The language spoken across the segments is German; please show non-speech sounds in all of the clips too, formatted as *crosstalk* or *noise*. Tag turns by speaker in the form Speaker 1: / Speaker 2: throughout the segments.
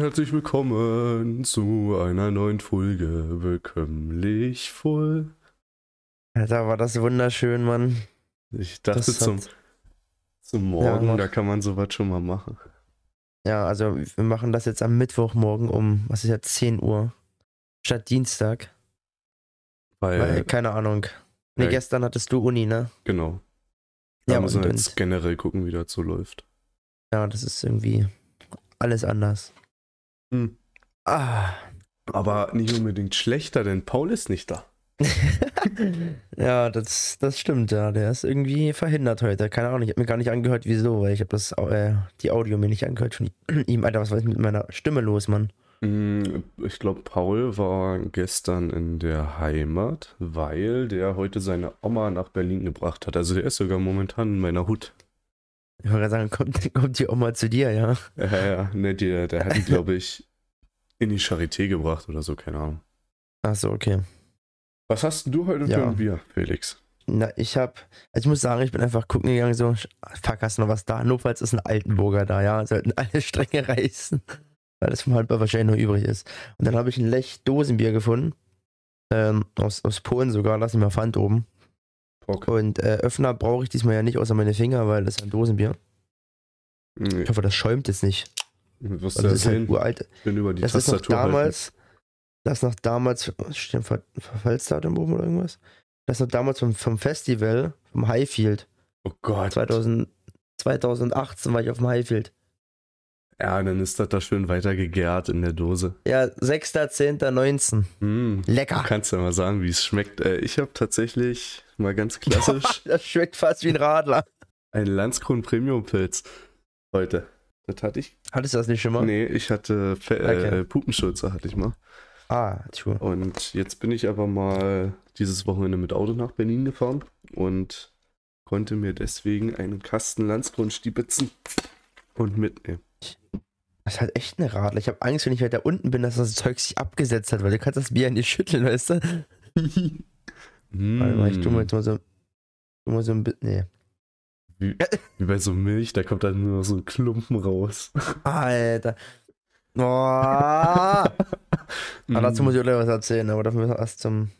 Speaker 1: Herzlich willkommen zu einer neuen Folge Bekömmlich voll.
Speaker 2: Alter, war das wunderschön, Mann.
Speaker 1: Ich dachte
Speaker 2: Das
Speaker 1: zum,
Speaker 2: hat-
Speaker 1: zum Morgen,
Speaker 2: mach.
Speaker 1: da kann man sowas schon mal machen.
Speaker 2: Ja, also wir machen das jetzt am Mittwochmorgen um, was ist jetzt, 10 Uhr. Statt Dienstag.
Speaker 1: Weil,
Speaker 2: Weil, keine Ahnung. Nee,
Speaker 1: ja.
Speaker 2: gestern hattest du Uni, ne?
Speaker 1: genau. Da
Speaker 2: Ja,
Speaker 1: müssen wir jetzt
Speaker 2: und
Speaker 1: generell gucken, wie das so läuft.
Speaker 2: ja, das ist irgendwie alles anders.
Speaker 1: Hm.
Speaker 2: Ah.
Speaker 1: Aber nicht unbedingt schlechter, denn Paul ist nicht da. *laughs*
Speaker 2: ja, das, das stimmt, ja. Der ist irgendwie verhindert heute. Keine Ahnung, ich habe mir gar nicht angehört, wieso, weil ich habe das äh, die Audio mir nicht angehört von *clears throat* ihm. Alter, was war mit meiner Stimme los, Mann?
Speaker 1: Hm, Ich glaube, Paul war gestern in der Heimat, weil der heute seine Oma nach Berlin gebracht hat. Also der ist sogar momentan in meiner Hut.
Speaker 2: Ich wollte gerade sagen, kommt, *laughs* kommt die Oma zu dir, ja?
Speaker 1: Ja, ja, ne, der, der hat die, glaube ich, in die Charité gebracht oder so, keine Ahnung.
Speaker 2: Achso, okay.
Speaker 1: Was hast du heute für
Speaker 2: Ja.
Speaker 1: ein Bier, Felix?
Speaker 2: Na, ich hab, also ich muss sagen, ich bin einfach gucken gegangen, so, fuck, hast du noch was da? Notfalls ist ein Altenburger da, ja, sollten alle *laughs* Stränge reißen, weil das vom Handball wahrscheinlich noch übrig ist. Und dann habe ich ein Lech Dosenbier gefunden, ähm, aus, aus Polen sogar, lass ich mal Pfand oben.
Speaker 1: Bock.
Speaker 2: Und äh, Öffner brauche ich diesmal ja nicht, außer meine Finger, weil das ist ein Dosenbier.
Speaker 1: Nee,
Speaker 2: Ich hoffe, das schäumt jetzt nicht.
Speaker 1: was
Speaker 2: Also
Speaker 1: du
Speaker 2: das ist halt uralt.
Speaker 1: Ich bin über die
Speaker 2: Das ist noch
Speaker 1: Tastatur halten.
Speaker 2: damals, das ist noch damals, steht ein Ver Verfallsdatum oben oder irgendwas? Das ist noch damals vom, vom Festival, vom Highfield.
Speaker 1: Oh Gott.
Speaker 2: 2000, 2018 war ich auf dem Highfield.
Speaker 1: Ja, dann ist das da schön weiter gegärt in der Dose.
Speaker 2: Ja, 6.10.19.
Speaker 1: Hm.
Speaker 2: Lecker.
Speaker 1: Du kannst ja mal sagen, wie es schmeckt. Äh, ich habe tatsächlich mal ganz *laughs* klassisch
Speaker 2: Das schmeckt fast wie ein Radler.
Speaker 1: einen Landskron Premium Pilz heute. Das hatte ich.
Speaker 2: Hattest du das nicht schon mal?
Speaker 1: Nee, ich hatte Fe
Speaker 2: Okay.
Speaker 1: äh, Pupenschürze hatte ich mal.
Speaker 2: Ah, true.
Speaker 1: Und jetzt bin ich aber mal dieses Wochenende mit Auto nach Berlin gefahren und konnte mir deswegen einen Kasten Landskron stibitzen und mitnehmen.
Speaker 2: Das ist halt echt ein Radler. Ich habe Angst, wenn ich weiter unten bin, dass das Zeug sich abgesetzt hat, weil du kannst das Bier nicht schütteln, weißt du? Warte mal, ich tu mal jetzt mal so, tu mal so ein bisschen. Nee.
Speaker 1: Wie, wie bei so Milch, da kommt dann nur noch so ein Klumpen raus.
Speaker 2: Alter. Oh. Ah, *laughs* dazu muss ich auch gleich was erzählen, aber dafür müssen wir erst zum,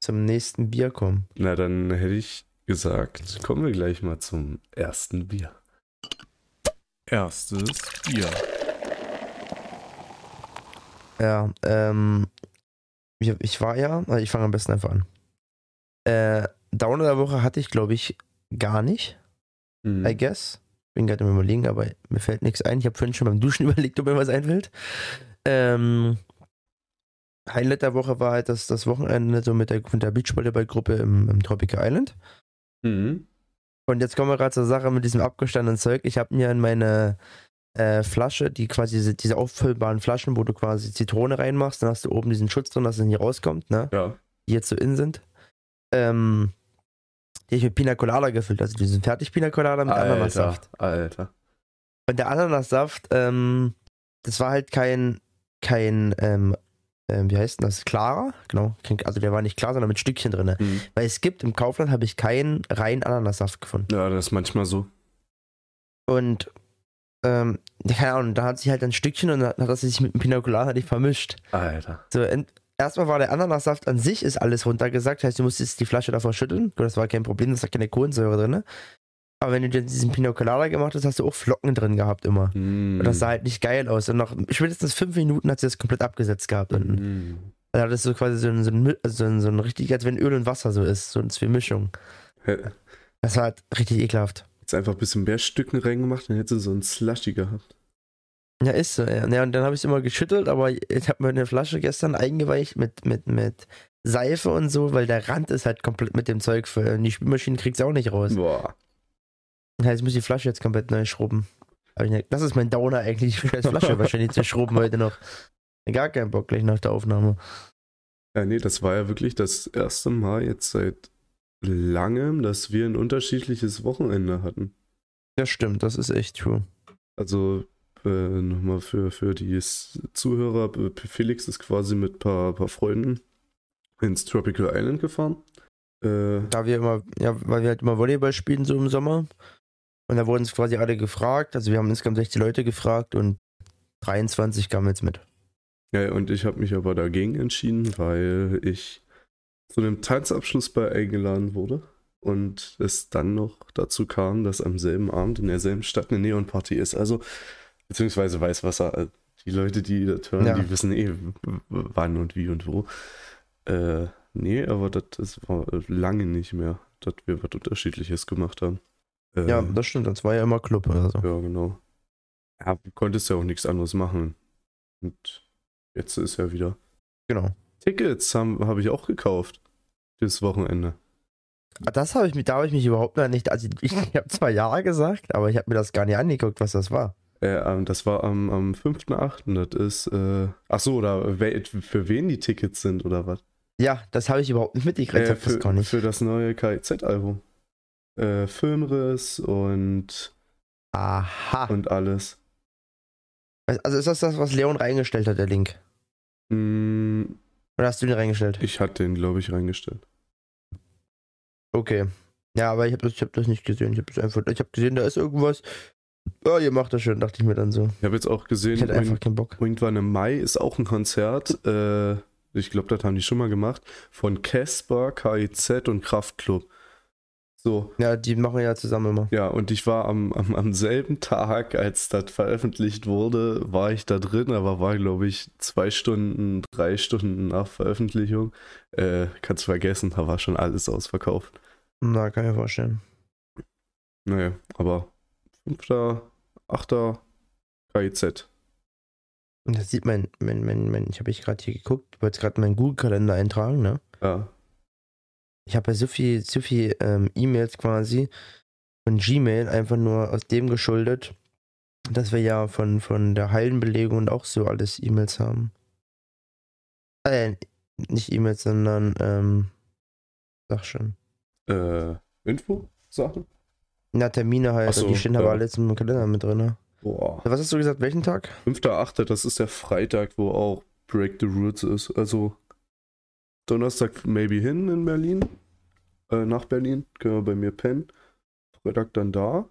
Speaker 2: zum nächsten Bier kommen.
Speaker 1: Na, dann hätte ich gesagt, kommen wir gleich mal zum ersten Bier.
Speaker 3: Erstes Bier.
Speaker 2: Ja, ähm, ich, ich war ja, ich fange am besten einfach an. Äh, Downer der Woche hatte ich, glaube ich, gar nicht,
Speaker 1: Hm.
Speaker 2: I guess. Bin gerade im Überlegen, aber mir fällt nichts ein. Ich habe vorhin schon beim Duschen *laughs* überlegt, ob mir was einfällt. Ähm, Highlight der Woche war halt das, das Wochenende so mit der, mit der Beachvolleyball-Gruppe im, im Tropical Island.
Speaker 1: Mhm.
Speaker 2: Und jetzt kommen wir gerade zur Sache mit diesem abgestandenen Zeug. Ich habe mir in meine äh, Flasche, die quasi diese, diese auffüllbaren Flaschen, wo du quasi Zitrone reinmachst, dann hast du oben diesen Schutz drin, dass es nicht rauskommt, ne?
Speaker 1: Ja.
Speaker 2: Die jetzt so in sind. Ähm, die ich mit Pina Colada gefüllt, also diesen fertig Pina Colada mit
Speaker 1: Alter,
Speaker 2: Ananassaft.
Speaker 1: Alter.
Speaker 2: Und der Ananassaft, ähm, das war halt kein, kein, ähm, ähm, wie heißt denn das? Klarer? Genau. Also der war nicht klar, sondern mit Stückchen drin.
Speaker 1: Mhm.
Speaker 2: Weil es gibt im Kaufland habe ich keinen reinen Ananassaft gefunden.
Speaker 1: Ja, das ist manchmal so.
Speaker 2: Und ähm, keine Ahnung, da hat sich halt ein Stückchen und dann hat das sich mit dem Pina Colada nicht vermischt.
Speaker 1: Alter.
Speaker 2: So, erstmal war der Ananassaft an sich ist alles runtergesagt, heißt du musstest die Flasche davor schütteln. Das war kein Problem, da ist keine Kohlensäure drin. Aber wenn du dir diesen Pina Colada gemacht hast, hast du auch Flocken drin gehabt immer.
Speaker 1: Mhm.
Speaker 2: Und das sah halt nicht geil aus. Und nach spätestens fünf Minuten hat sie das komplett abgesetzt gehabt. Und
Speaker 1: Mhm.
Speaker 2: dann hat es so quasi so ein, so ein, also so ein, so ein richtig, als wenn Öl und Wasser so ist, so eine Mischung. Das war halt richtig ekelhaft.
Speaker 1: jetzt einfach ein bisschen mehr Stücken reingemacht, dann hätte sie so ein Slushy gehabt.
Speaker 2: Ja, ist so. Ja, ja und dann habe ich es immer geschüttelt, aber ich habe mir eine Flasche gestern eingeweicht mit, mit, mit Seife und so, weil der Rand ist halt komplett mit dem Zeug für die Spülmaschine kriegst du auch nicht raus.
Speaker 1: Boah.
Speaker 2: Heißt, ich muss die Flasche jetzt komplett neu schrubben. Ich, das ist mein Downer eigentlich, die scheiß Flasche wahrscheinlich zu schrubben heute noch. Gar keinen Bock gleich nach der Aufnahme.
Speaker 1: Ja, nee, das war ja wirklich das erste Mal jetzt seit langem, dass wir ein unterschiedliches Wochenende hatten.
Speaker 2: Das stimmt, das ist echt true.
Speaker 1: Also äh, nochmal für, für die Zuhörer, Felix ist quasi mit ein paar, paar Freunden ins Tropical Island gefahren. Äh,
Speaker 2: Da wir immer, ja, weil wir halt immer Volleyball spielen so im Sommer. Und da wurden es quasi alle gefragt. Also wir haben insgesamt 60 Leute gefragt und 23 kam jetzt mit.
Speaker 1: Ja, und ich habe mich aber dagegen entschieden, weil ich zu einem Tanzabschluss bei eingeladen wurde und es dann noch dazu kam, dass am selben Abend in derselben Stadt eine Neonparty ist. Also, beziehungsweise Weißwasser. äh, Die Leute, die das hören,
Speaker 2: Ja.
Speaker 1: die wissen eh, wann und wie und wo. Äh, nee, aber das, das war lange nicht mehr, dass wir was Unterschiedliches gemacht haben.
Speaker 2: Ja, das stimmt, das war ja immer Club oder so.
Speaker 1: ja, genau. Ja, du konntest ja auch nichts anderes machen. Und jetzt ist ja wieder.
Speaker 2: Genau.
Speaker 1: Tickets habe hab ich auch gekauft. Dieses Wochenende.
Speaker 2: Ah, Das habe ich mich, da habe ich mich überhaupt noch nicht, also ich, ich habe zwar Ja gesagt, aber ich habe mir das gar nicht angeguckt, was das war.
Speaker 1: Äh, ähm, das war am, am 5.8. Das ist, äh, ach so, oder we für wen die Tickets sind oder was?
Speaker 2: Ja, das habe ich überhaupt nicht mitgekriegt,
Speaker 1: Äh,
Speaker 2: das
Speaker 1: für,
Speaker 2: gar nicht.
Speaker 1: für das neue KIZ-Album. Äh, Filmriss und,
Speaker 2: Aha.
Speaker 1: und alles.
Speaker 2: Also ist das das, was Leon reingestellt hat, der Link?
Speaker 1: Mm,
Speaker 2: Oder hast du den reingestellt?
Speaker 1: ich hatte den, glaube ich, reingestellt.
Speaker 2: Okay. Ja, aber ich habe das, ich hab das nicht gesehen. Ich habe einfach, ich habe gesehen, da ist irgendwas. Oh, ihr macht das schön, dachte ich mir dann so.
Speaker 1: Ich habe jetzt auch gesehen,
Speaker 2: Ich hatte
Speaker 1: irgend-
Speaker 2: einfach keinen Bock.
Speaker 1: irgendwann im Mai ist auch ein Konzert. Äh, ich glaube, das haben die schon mal gemacht. Von Casper, KIZ und Kraftklub. So,
Speaker 2: Ja, die machen ja zusammen immer.
Speaker 1: Ja, und ich war am, am, am selben Tag, als das veröffentlicht wurde, war ich da drin, aber war, glaube ich, zwei Stunden, drei Stunden nach Veröffentlichung. Äh, kannst vergessen, da war schon alles ausverkauft.
Speaker 2: Na, kann ich mir vorstellen.
Speaker 1: Naja, aber 5., 8. KIZ.
Speaker 2: Und das sieht mein, mein, mein, mein ich habe ich gerade hier geguckt, ich wollte gerade meinen Google-Kalender eintragen, ne?
Speaker 1: Ja,
Speaker 2: Ich habe ja so viel, so viel ähm, E-Mails quasi von Gmail einfach nur aus dem geschuldet, dass wir ja von, von der Hallenbelegung und auch so alles E-Mails haben. Äh, nicht E-Mails, sondern, ähm, sag schon.
Speaker 1: äh, Info-Sachen?
Speaker 2: Na, Termine halt,
Speaker 1: Ach so,
Speaker 2: die stehen
Speaker 1: ja.
Speaker 2: aber alle jetzt im Kalender mit drin.
Speaker 1: Boah.
Speaker 2: Was hast du gesagt, welchen Tag?
Speaker 1: 5.8., das ist der Freitag, wo auch Break the Rules ist. Also Donnerstag maybe hin in Berlin. Äh, nach Berlin. Können wir bei mir pennen. Freitag dann da.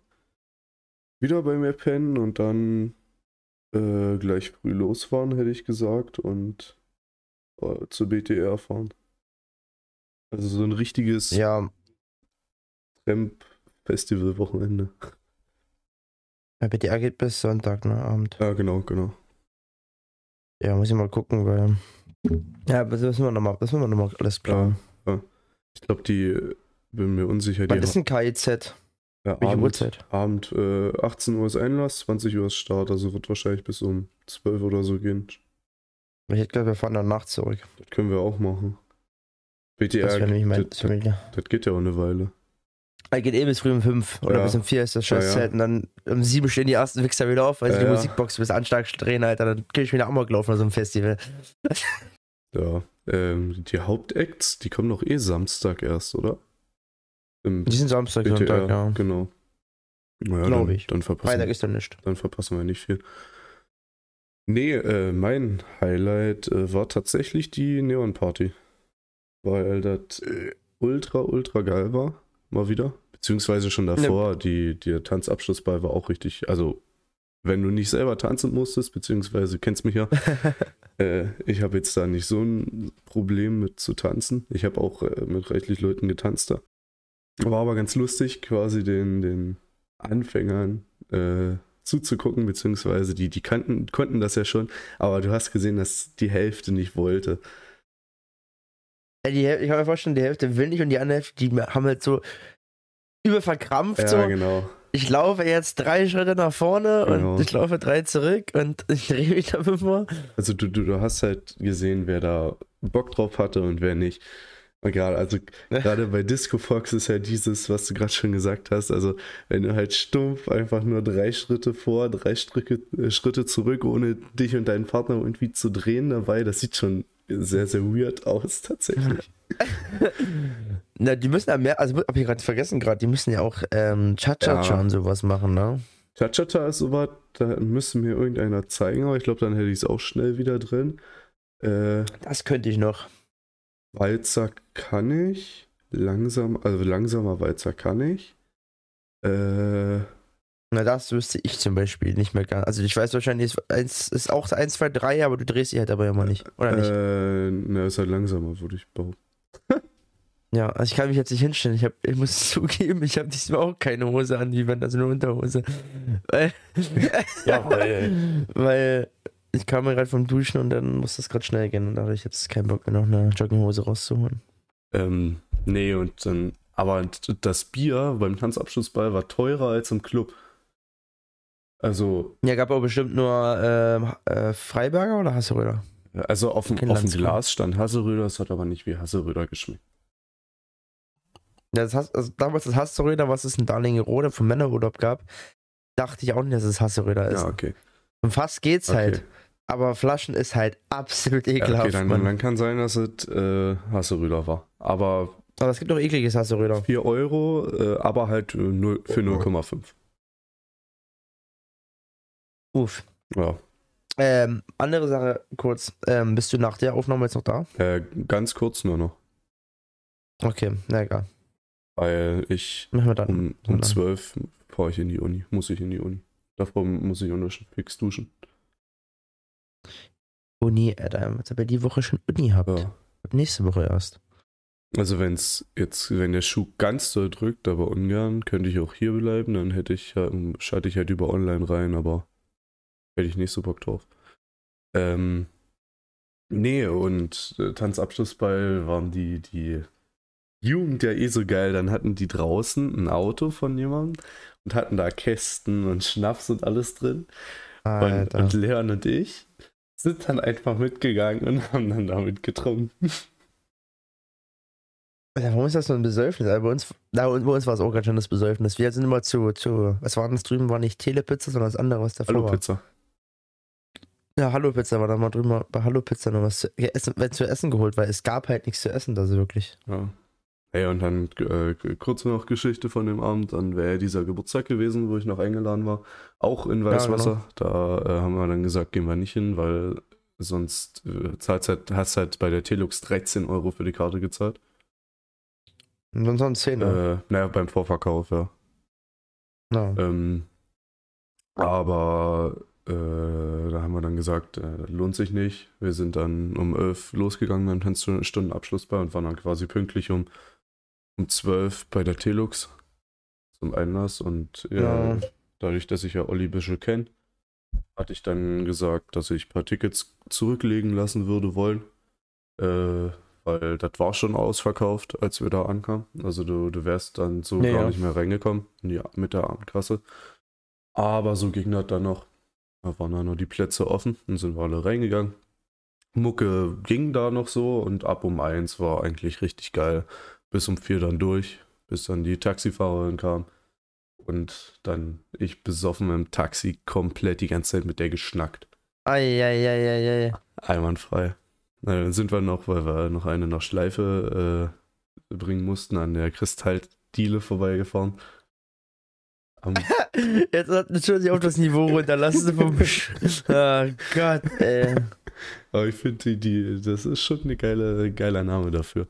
Speaker 1: Wieder bei mir pennen und dann äh, gleich früh losfahren, hätte ich gesagt. Und äh, zur BTR fahren. Also so ein richtiges
Speaker 2: Ja,
Speaker 1: Tramp-Festival-Wochenende.
Speaker 2: bei BTR geht bis Sonntag, ne, Abend.
Speaker 1: Ja, genau, genau.
Speaker 2: Ja, muss ich mal gucken, weil. Ja, das müssen wir nochmal, das müssen wir noch mal alles planen.
Speaker 1: Ja, ja. Ich glaube, die, äh, bin mir unsicher,
Speaker 2: Wann ist ein KIZ?
Speaker 1: Ja,
Speaker 2: Welche
Speaker 1: Abend,
Speaker 2: Uhrzeit?
Speaker 1: Abend äh, 18 Uhr ist Einlass, 20 Uhr ist Start, also wird wahrscheinlich bis um 12 oder so gehen.
Speaker 2: Ich hätte gedacht, wir fahren danach zurück.
Speaker 1: Das können wir auch machen.
Speaker 2: Das
Speaker 1: BTR, das,
Speaker 2: Das, nämlich-
Speaker 1: das geht ja auch eine Weile.
Speaker 2: Er geht eh bis früh um 5 oder
Speaker 1: Ja.
Speaker 2: bis um 4 ist das scheiß
Speaker 1: Ja, ja.
Speaker 2: Und dann um 7 stehen die ersten Wichser wieder auf, weil sie
Speaker 1: Ja,
Speaker 2: die
Speaker 1: ja.
Speaker 2: Musikbox bis Anschlag drehen, Alter. Dann kann ich wieder Amok laufen auf so einem Festival.
Speaker 1: Ja. Ähm, die Hauptacts, die kommen doch eh Samstag erst, oder? Im
Speaker 2: Die sind Samstag,
Speaker 1: BTR,
Speaker 2: Sonntag, ja.
Speaker 1: genau. Naja,
Speaker 2: Glaub
Speaker 1: dann,
Speaker 2: ich.
Speaker 1: Dann verpassen,
Speaker 2: Freitag ist dann nicht.
Speaker 1: dann verpassen wir nicht viel. Nee, äh, mein Highlight äh, war tatsächlich die Neon Party. Weil das äh, ultra, ultra geil war. Mal wieder. Beziehungsweise schon davor. Die, der Tanzabschlussball war auch richtig. Also, wenn du nicht selber tanzen musstest, beziehungsweise kennst mich ja, *laughs* äh, ich habe jetzt da nicht so ein Problem mit zu tanzen. Ich habe auch äh, mit reichlich Leuten getanzt da. War aber ganz lustig, quasi den, den Anfängern äh, zuzugucken, beziehungsweise die, die kannten, konnten das ja schon, aber du hast gesehen, dass die Hälfte nicht wollte.
Speaker 2: Ja, die, ich kann mir vorstellen, die Hälfte will nicht und die andere Hälfte, die haben halt so überverkrampft.
Speaker 1: Ja,
Speaker 2: so,
Speaker 1: genau.
Speaker 2: ich laufe jetzt drei Schritte nach vorne
Speaker 1: Genau.
Speaker 2: und ich laufe drei zurück und *laughs* ich drehe mich da fünfmal.
Speaker 1: Also du, du, du hast halt gesehen, wer da Bock drauf hatte und wer nicht. Und gerade, also *laughs* gerade bei Disco Fox ist ja dieses, was du gerade schon gesagt hast, also wenn du halt stumpf einfach nur drei Schritte vor, drei Schritte, äh, Schritte zurück, ohne dich und deinen Partner irgendwie zu drehen dabei, das sieht schon sehr, sehr weird aus tatsächlich. *laughs*
Speaker 2: Na, die müssen ja mehr, also hab ich gerade vergessen gerade, die müssen ja auch ähm, Cha-Cha-Cha
Speaker 1: Ja.
Speaker 2: und sowas machen, ne?
Speaker 1: Cha-Cha-Cha ist sowas, da müsste mir irgendeiner zeigen, aber ich glaube, dann hätte ich es auch schnell wieder drin. Äh,
Speaker 2: Das könnte ich noch.
Speaker 1: Walzer kann ich. Langsam, also langsamer Walzer kann ich. Äh,
Speaker 2: Na, das wüsste ich zum Beispiel nicht mehr ganz. Also ich weiß wahrscheinlich, es ist auch 1, 2, 3, aber du drehst sie halt aber immer nicht. Oder nicht?
Speaker 1: Äh, na, ist halt langsamer, würde ich behaupten. *laughs*
Speaker 2: Ja, also ich kann mich jetzt nicht hinstellen. Ich, hab, ich muss *laughs* zugeben, ich habe diesmal auch keine Hose an, wie wenn das nur Unterhose. Weil, *laughs*
Speaker 1: Ja, weil-
Speaker 2: weil ich kam mir gerade vom Duschen und dann muss das gerade schnell gehen und da habe ich jetzt keinen Bock mehr noch eine Jogginghose rauszuholen.
Speaker 1: Ähm, nee, und dann, aber das Bier beim Tanzabschlussball war teurer als im Club. Also,
Speaker 2: Ja, gab aber bestimmt nur ähm, äh, Freiberger oder Hasseröder?
Speaker 1: also auf dem, auf dem. Glas stand Hasseröder, es hat aber nicht wie Hasseröder geschmeckt.
Speaker 2: Ja, das Hass, also damals das Hasseröder, was es in Darlingerode vom Männerurlaub gab, dachte ich auch nicht, dass es Hasseröder ist.
Speaker 1: Ja, okay.
Speaker 2: Und fast geht's
Speaker 1: okay.
Speaker 2: halt. Aber Flaschen ist halt absolut ekelhaft.
Speaker 1: okay, dann, dann kann sein, dass es äh, Hasseröder war. Aber
Speaker 2: Aber es gibt auch ekliges Hasseröder.
Speaker 1: 4 Euro, äh, aber halt äh, null- für 0,5.
Speaker 2: Uff.
Speaker 1: Ja.
Speaker 2: Ähm, andere Sache kurz. Ähm, bist du nach der Aufnahme jetzt noch da?
Speaker 1: Äh, ganz kurz nur noch.
Speaker 2: Okay, na egal.
Speaker 1: Weil ich um, um 12 fahre ich in die Uni. Muss ich in die Uni. Davor muss ich auch noch fix duschen.
Speaker 2: Uni, Alter. Was ihr die Woche schon Uni habt.
Speaker 1: Ja.
Speaker 2: Nächste Woche erst.
Speaker 1: Also wenn es jetzt, wenn der Schuh ganz doll drückt, aber ungern, könnte ich auch hier bleiben, dann hätte ich, ja, schalte ich halt über online rein, aber hätte ich nicht so Bock drauf. Ähm, nee, und äh, Tanzabschlussball waren die, die Jugend ja eh so geil. Dann hatten die draußen ein Auto von jemandem und hatten da Kästen und Schnaps und alles drin. Und, und Leon und ich sind dann einfach mitgegangen und haben dann damit getrunken.
Speaker 2: Warum ist das so ein Besäufnis? Also bei uns, na, bei uns war es auch ganz schön das Besäufnis. Wir sind immer zu, zu, was war das drüben? War nicht Telepizza, sondern das andere, was davor
Speaker 1: Hallo
Speaker 2: war.
Speaker 1: Pizza.
Speaker 2: Ja, Hallo Pizza war da mal drüben bei Hallo Pizza noch was zu, ja, essen, zu essen geholt, weil es gab halt nichts zu essen, da so wirklich.
Speaker 1: Ja. Ey, und dann äh, kurz noch Geschichte von dem Abend. Dann wäre dieser Geburtstag gewesen, wo ich noch eingeladen war. Auch in Weißwasser. Da äh, haben wir dann gesagt, gehen wir nicht hin, weil sonst äh, zahlst halt, hast halt bei der Telux 13 Euro für die Karte gezahlt.
Speaker 2: Und sonst waren es 10, ne?
Speaker 1: Äh, naja, beim Vorverkauf, ja.
Speaker 2: Ja.
Speaker 1: Ähm, aber äh, da haben wir dann gesagt, äh, lohnt sich nicht. Wir sind dann um 11 losgegangen beim Tanzstundenabschlussball und waren dann quasi pünktlich um, um 12 bei der Telux zum Einlass. Und ja,
Speaker 2: Ja.
Speaker 1: dadurch, dass ich ja Olli Büschel kenne, hatte ich dann gesagt, dass ich ein paar Tickets zurücklegen lassen würde wollen. Äh, weil das war schon ausverkauft, als wir da ankamen. Also du, du wärst dann so
Speaker 2: Ja,
Speaker 1: gar nicht mehr reingekommen in die, mit der Abendkasse. Aber so ging das dann noch. Da waren dann noch die Plätze offen und sind wir alle reingegangen. Mucke ging da noch so und ab um eins war eigentlich richtig geil. Bis um vier dann durch, bis dann die Taxifahrerin kam. Und dann ich besoffen im Taxi komplett die ganze Zeit mit der geschnackt.
Speaker 2: Eieieiei.
Speaker 1: Einwandfrei. Na, dann sind wir noch, weil wir noch eine nach Schleife äh, bringen mussten, an der Kristalldiele vorbeigefahren. Am, *laughs*
Speaker 2: Jetzt hat natürlich auch das Niveau runter. Lass es vom. oh *laughs* Gott, ey. *laughs*
Speaker 1: aber ich finde, die, die, das ist schon ein geile, geiler Name dafür.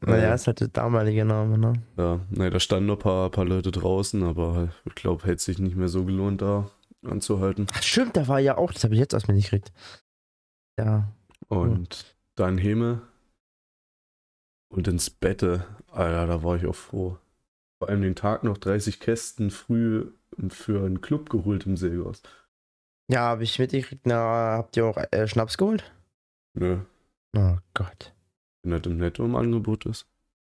Speaker 2: Naja,
Speaker 1: Äh,
Speaker 2: ist halt der damalige Name, ne?
Speaker 1: ja, ne, da standen noch ein paar, paar Leute draußen, aber ich glaube, hätte sich nicht mehr so gelohnt, da anzuhalten.
Speaker 2: Ach, stimmt, da war ja auch, das habe ich jetzt erst mal nicht gekriegt. Ja.
Speaker 1: Und dann Heme und ins Bette. Alter, da war ich auch froh. Vor allem den Tag noch 30 Kästen früh für einen Club geholt im Seeghaus.
Speaker 2: Ja, habe ich mitgekriegt. Na, habt ihr auch äh, Schnaps geholt?
Speaker 1: Nö,
Speaker 2: Oh Gott.
Speaker 1: wenn das im Netto im Angebot ist.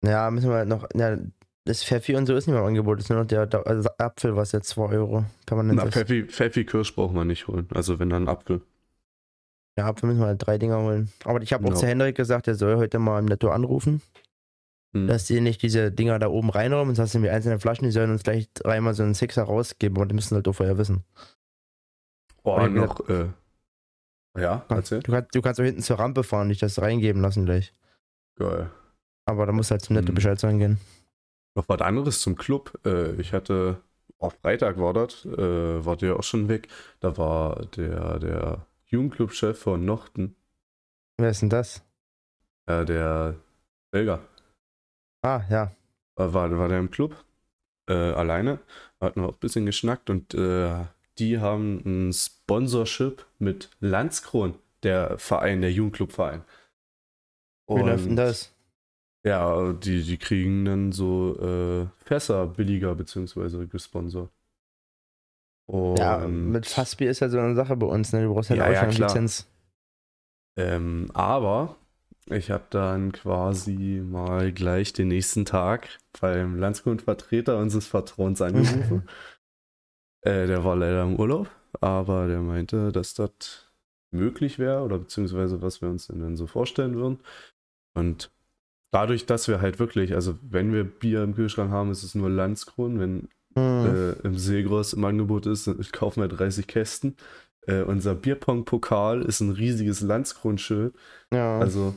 Speaker 2: Ja, müssen wir halt noch. Ja, das Pfeffi und so ist nicht mehr im Angebot. Das ist nur noch der, der also Apfel, was jetzt 2 Euro permanent
Speaker 1: Na,
Speaker 2: ist.
Speaker 1: Pfeffi, Pfeffi Kirsch braucht man nicht holen. Also wenn dann Apfel.
Speaker 2: Ja, Apfel müssen wir halt drei Dinger holen. Aber ich habe auch
Speaker 1: Ja.
Speaker 2: zu Hendrik gesagt, er soll heute mal im Netto anrufen,
Speaker 1: Hm.
Speaker 2: dass die nicht diese Dinger da oben reinräumen. Das heißt, die einzelnen Flaschen, die sollen uns gleich dreimal so einen Sixer rausgeben. Und die müssen halt auch vorher wissen.
Speaker 1: Oh, noch, äh, ja, erzähl.
Speaker 2: Du kannst, du kannst auch hinten zur Rampe fahren und dich das reingeben lassen gleich.
Speaker 1: Geil.
Speaker 2: Aber da musst du halt zum Netto
Speaker 1: Hm.
Speaker 2: Bescheid sagen gehen.
Speaker 1: Noch was anderes zum Club. Äh, ich hatte, auf Freitag war das, äh, war der auch schon weg. Da war der, der Jugendclub-Chef von Nochten,
Speaker 2: Wer ist denn das?
Speaker 1: äh, der Belger.
Speaker 2: Ah, ja.
Speaker 1: War, war der im Club, äh, alleine. hatten wir auch ein bisschen geschnackt und äh, die haben ein Sponsorship mit Landskron, der Verein, der Jugendclubverein.
Speaker 2: Wie läuft denn das?
Speaker 1: Ja, die, die kriegen dann so äh, Fässer billiger beziehungsweise gesponsert.
Speaker 2: Und ja, mit Fassbier ist ja so eine Sache bei uns, ne? Du brauchst halt ja, auch ja, Lizenz.
Speaker 1: Ähm, aber ich habe dann quasi mal gleich den nächsten Tag beim Landskundvertreter unseres Vertrauens angerufen. *laughs* äh, der war leider im Urlaub, aber der meinte, dass das möglich wäre oder beziehungsweise was wir uns denn dann so vorstellen würden. Und dadurch, dass wir halt wirklich, also wenn wir Bier im Kühlschrank haben, ist es nur Landskron. Wenn mhm. äh, im Seegross im Angebot ist, *laughs* kaufen wir 30 Kästen. Äh, unser Bierpong-Pokal ist ein riesiges Landskron-Schild. Ja. Also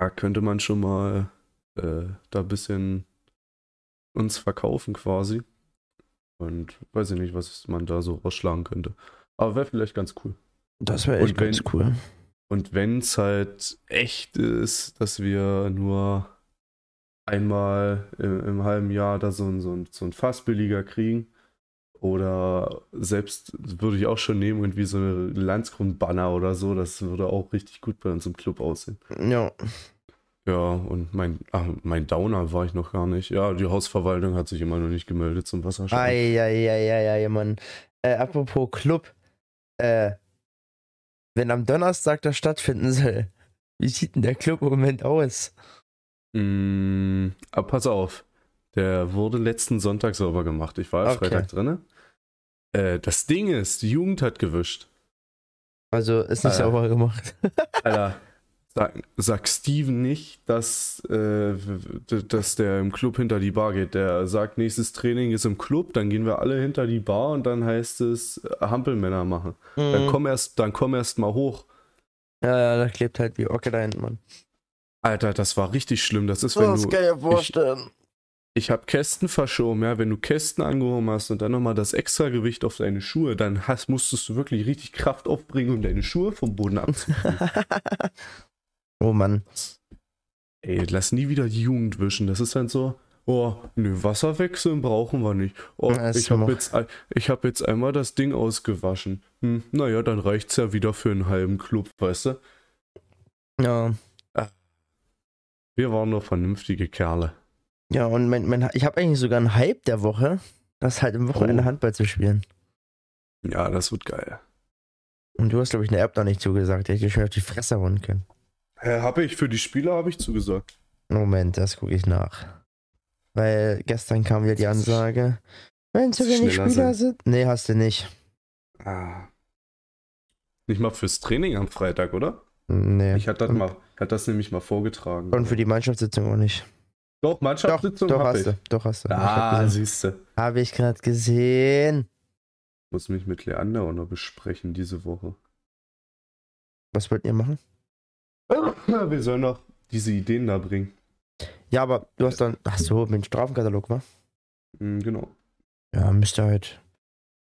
Speaker 1: da könnte man schon mal äh, da ein bisschen uns verkaufen quasi. Und weiß ich nicht, was man da so ausschlagen könnte. Aber wäre vielleicht ganz cool.
Speaker 2: Das wäre echt wenn, ganz cool.
Speaker 1: Und wenn es halt echt ist, dass wir nur einmal im, im, halben Jahr da so ein, so ein, so ein Fassbilliger kriegen, oder selbst würde ich auch schon nehmen, irgendwie so eine Landsgrund-Banner oder so, das würde auch richtig gut bei uns im Club aussehen.
Speaker 2: Ja.
Speaker 1: Ja, und mein, ach, mein Downer war ich noch gar nicht. Ja, die Hausverwaltung hat sich immer noch nicht gemeldet zum Wasserschein.
Speaker 2: Eieieiei, Mann. Äh, apropos Club, äh, wenn am Donnerstag das stattfinden soll, wie sieht denn der Club im Moment aus?
Speaker 1: Mm, aber pass auf, der wurde letzten Sonntag sauber gemacht. Ich war ja okay. Freitag drin. Äh, das Ding ist, die Jugend hat gewischt.
Speaker 2: Also ist nicht äh, sauber gemacht. *laughs*
Speaker 1: Alter, Sag, sag Steven nicht, dass, äh, dass der im Club hinter die Bar geht. Der sagt, nächstes Training ist im Club, dann gehen wir alle hinter die Bar und dann heißt es äh, Hampelmänner machen. Mhm. Dann komm erst, dann komm erst mal hoch.
Speaker 2: Ja, ja, da klebt halt wie Ocke da hinten, Mann.
Speaker 1: Alter, das war richtig schlimm. Das ist, wenn
Speaker 2: das
Speaker 1: du.
Speaker 2: Das kann ich mir vorstellen.
Speaker 1: Ich, habe Kästen verschoben, ja. Wenn du Kästen angehoben hast und dann nochmal das Extragewicht auf deine Schuhe, dann hast, musstest du wirklich richtig Kraft aufbringen, um deine Schuhe vom Boden abzubringen. *laughs*
Speaker 2: Oh Mann.
Speaker 1: Ey, lass nie wieder die Jugend wischen. Das ist halt so, oh, nö, Wasser wechseln brauchen wir nicht. Oh, ja, ich habe jetzt, hab jetzt einmal das Ding ausgewaschen. Hm, naja, dann reicht's ja wieder für einen halben Club, weißt du?
Speaker 2: Ja.
Speaker 1: Ah. Wir waren doch vernünftige Kerle.
Speaker 2: Ja, und mein, mein, ich habe eigentlich sogar einen Hype der Woche, das halt im Wochenende oh. Handball zu spielen.
Speaker 1: Ja, das wird geil.
Speaker 2: Und du hast, glaube ich, eine App da nicht zugesagt. Ich hätte schon auf die Fresse hauen können.
Speaker 1: Hä, habe ich für die Spieler habe ich zugesagt.
Speaker 2: Moment, das gucke ich nach. Weil gestern kam wieder die Ansage, wenn zu wenig Spieler sind. Nee, hast du nicht.
Speaker 1: Ah. Nicht mal fürs Training am Freitag, oder?
Speaker 2: Nee.
Speaker 1: Ich hatte das, mal, hatte das nämlich mal vorgetragen.
Speaker 2: Und für die Mannschaftssitzung auch nicht.
Speaker 1: Doch, Mannschaftssitzung
Speaker 2: doch, doch hast ich. du. Doch hast du.
Speaker 1: Ah, siehst du.
Speaker 2: Habe ich gerade gesehen.
Speaker 1: Muss mich mit Leander auch noch besprechen diese Woche.
Speaker 2: Was wollt ihr machen?
Speaker 1: Wir sollen noch diese Ideen da bringen.
Speaker 2: Ja, aber du hast dann. Ach so, mit dem Strafenkatalog, wa?
Speaker 1: Mhm, genau.
Speaker 2: Ja, müsste halt.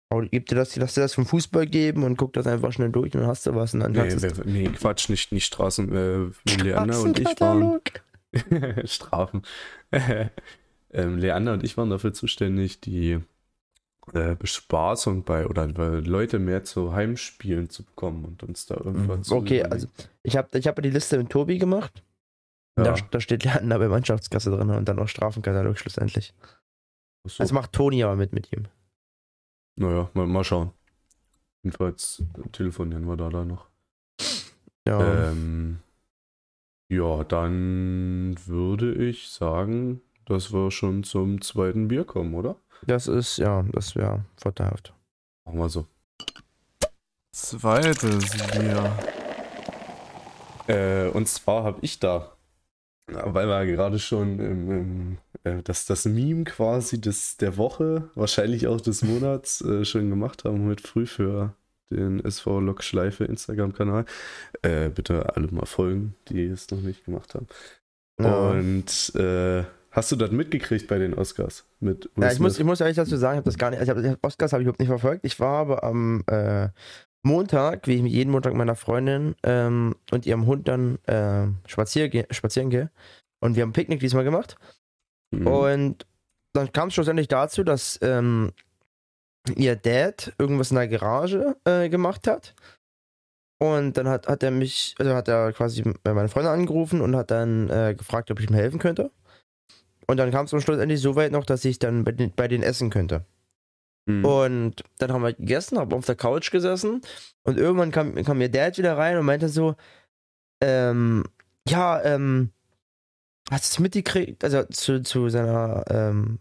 Speaker 2: Aber gib dir das, lass dir das vom Fußball geben und guck das einfach schnell durch und dann hast du was. Und dann
Speaker 1: nee, wir, nee, Quatsch, nicht, nicht Straßen. Äh, Leander und ich waren. *laughs* Strafen. *laughs* ähm, Leander und ich waren dafür zuständig, die äh, Bespaßung bei oder Leute mehr zu Heimspielen zu bekommen und uns da irgendwann mhm.
Speaker 2: zu. Okay, überlegen. also ich habe ich hab die Liste mit Tobi gemacht. Ja. Da, da, steht Lernen bei Mannschaftskasse drin und dann noch Strafenkatalog schlussendlich. So. Also macht Toni aber mit mit ihm.
Speaker 1: Naja, mal, mal schauen. Jedenfalls telefonieren wir da, da noch.
Speaker 2: Ja.
Speaker 1: Ähm, ja, dann würde ich sagen, dass wir schon zum zweiten Bier kommen, oder?
Speaker 2: Das ist, ja, das wäre vorteilhaft.
Speaker 1: Machen wir so. Zweites Bier. Äh, und zwar habe ich da, weil wir gerade schon im, im, äh, das, das Meme quasi des, der Woche, wahrscheinlich auch des Monats äh, schon gemacht haben, heute früh für den SV Lok Schleife Instagram-Kanal. Äh, bitte alle mal folgen, die es noch nicht gemacht haben. Ja. Und äh, Hast du das mitgekriegt bei den Oscars? Mit
Speaker 2: ja, ich muss, ich muss ehrlich dazu sagen, ich habe das gar nicht. Ich hab, Oscars habe ich überhaupt nicht verfolgt. Ich war aber am äh, Montag, wie ich mit jeden Montag meiner Freundin ähm, und ihrem Hund dann äh, spazier, spazieren gehe. Und wir haben ein Picknick diesmal gemacht. Mhm. Und dann kam es schlussendlich dazu, dass ähm, ihr Dad irgendwas in der Garage äh, gemacht hat. Und dann hat, hat er mich, also hat er quasi meine Freundin angerufen und hat dann äh, gefragt, ob ich ihm helfen könnte. Und dann kam es am Schluss endlich so weit noch, dass ich dann bei, den, bei denen essen könnte.
Speaker 1: Mhm.
Speaker 2: Und dann haben wir gegessen, haben auf der Couch gesessen und irgendwann kam, kam mir Dad wieder rein und meinte so, ähm, ja, ähm, hast du es mitgekriegt, also zu, zu seiner, ähm,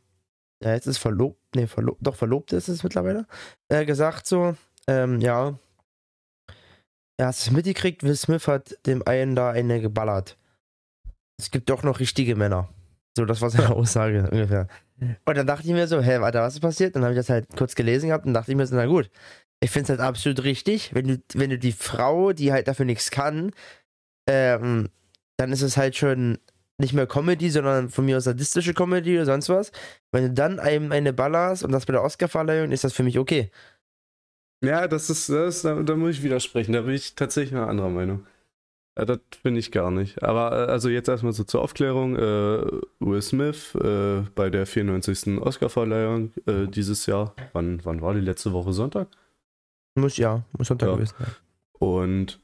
Speaker 2: ja, jetzt ist verlobt, nee, verlobt, doch verlobt ist es mittlerweile, äh, gesagt so, ähm, ja, ja, hast du es mitgekriegt, Will Smith hat dem einen da eine geballert. Es gibt doch noch richtige Männer. So, das war seine *laughs* Aussage ungefähr. Und dann dachte ich mir so, hä, warte, was ist passiert? Dann habe ich das halt kurz gelesen gehabt und dachte ich mir so, na gut, ich finde es halt absolut richtig, wenn du, wenn du die Frau, die halt dafür nichts kann, ähm, dann ist es halt schon nicht mehr Comedy, sondern von mir aus sadistische Comedy oder sonst was. Wenn du dann einem eine ballerst und das bei der Oscarverleihung, ist das für mich okay.
Speaker 1: Ja, das ist, das, da, da muss ich widersprechen. Da bin ich tatsächlich einer anderer Meinung. Das finde ich gar nicht. Aber äh, also jetzt erstmal so zur Aufklärung. Äh, Will Smith äh, bei der 94. Oscarverleihung äh, dieses Jahr. Wann, wann war die letzte Woche Sonntag?
Speaker 2: Muss ja, muss Sonntag
Speaker 1: Ja.
Speaker 2: gewesen sein.
Speaker 1: Und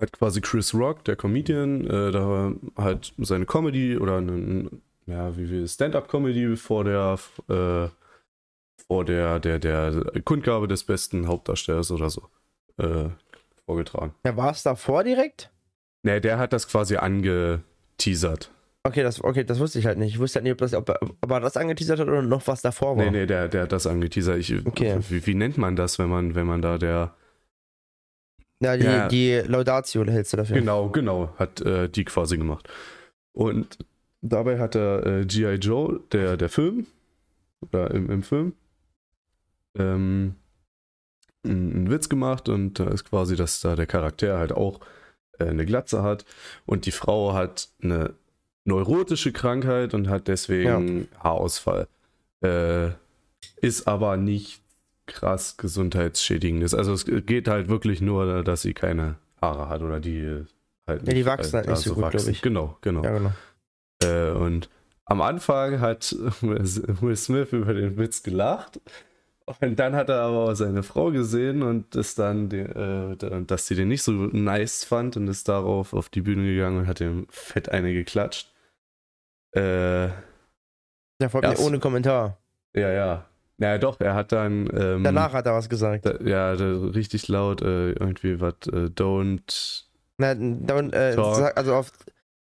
Speaker 1: hat quasi Chris Rock, der Comedian, äh, da halt seine Comedy oder einen, ja, wie viel Stand-up-Comedy vor der äh, vor der, der, der Kundgabe des besten Hauptdarstellers oder so äh, vorgetragen.
Speaker 2: Ja, war es davor direkt?
Speaker 1: Ne, der hat das quasi angeteasert.
Speaker 2: Okay, das, okay, das wusste ich halt nicht. Ich wusste halt nicht, ob, das, ob, er- ob er das angeteasert hat oder noch was davor war.
Speaker 1: Nee, nee, der, der hat das angeteasert. Ich,
Speaker 2: Okay.
Speaker 1: wie, wie nennt man das, wenn man, wenn man da der.
Speaker 2: Ja, die,
Speaker 1: Ja.
Speaker 2: die Laudatio hältst du dafür.
Speaker 1: Genau, genau, hat äh, die quasi gemacht. Und dabei hat er äh, G.I. Joe, der, der Film, oder im, im Film, ähm, einen Witz gemacht und da ist quasi, dass da der Charakter halt auch äh, eine Glatze hat und die Frau hat eine neurotische Krankheit und hat deswegen Haarausfall. Äh, ist aber nicht krass gesundheitsschädigendes. Also es geht halt wirklich nur, dass sie keine Haare hat oder die halt
Speaker 2: Ja, die wachsen halt nicht so gut,
Speaker 1: wachsen.
Speaker 2: glaub ich.
Speaker 1: Genau, genau.
Speaker 2: Ja, genau.
Speaker 1: Äh, und am Anfang hat *laughs* Will Smith über den Witz gelacht. Und dann hat er aber seine Frau gesehen und ist dann, äh, dass sie den nicht so nice fand und ist darauf auf die Bühne gegangen und hat ihm fett eine geklatscht. Äh,
Speaker 2: Der folgt
Speaker 1: Ja,
Speaker 2: mir
Speaker 1: es-
Speaker 2: ohne Kommentar.
Speaker 1: ja, ja. Ja, doch, er hat dann. Ähm,
Speaker 2: Danach hat er was gesagt.
Speaker 1: da, ja, da, richtig laut äh, irgendwie was, äh, don't.
Speaker 2: Na, dann, äh, also auf,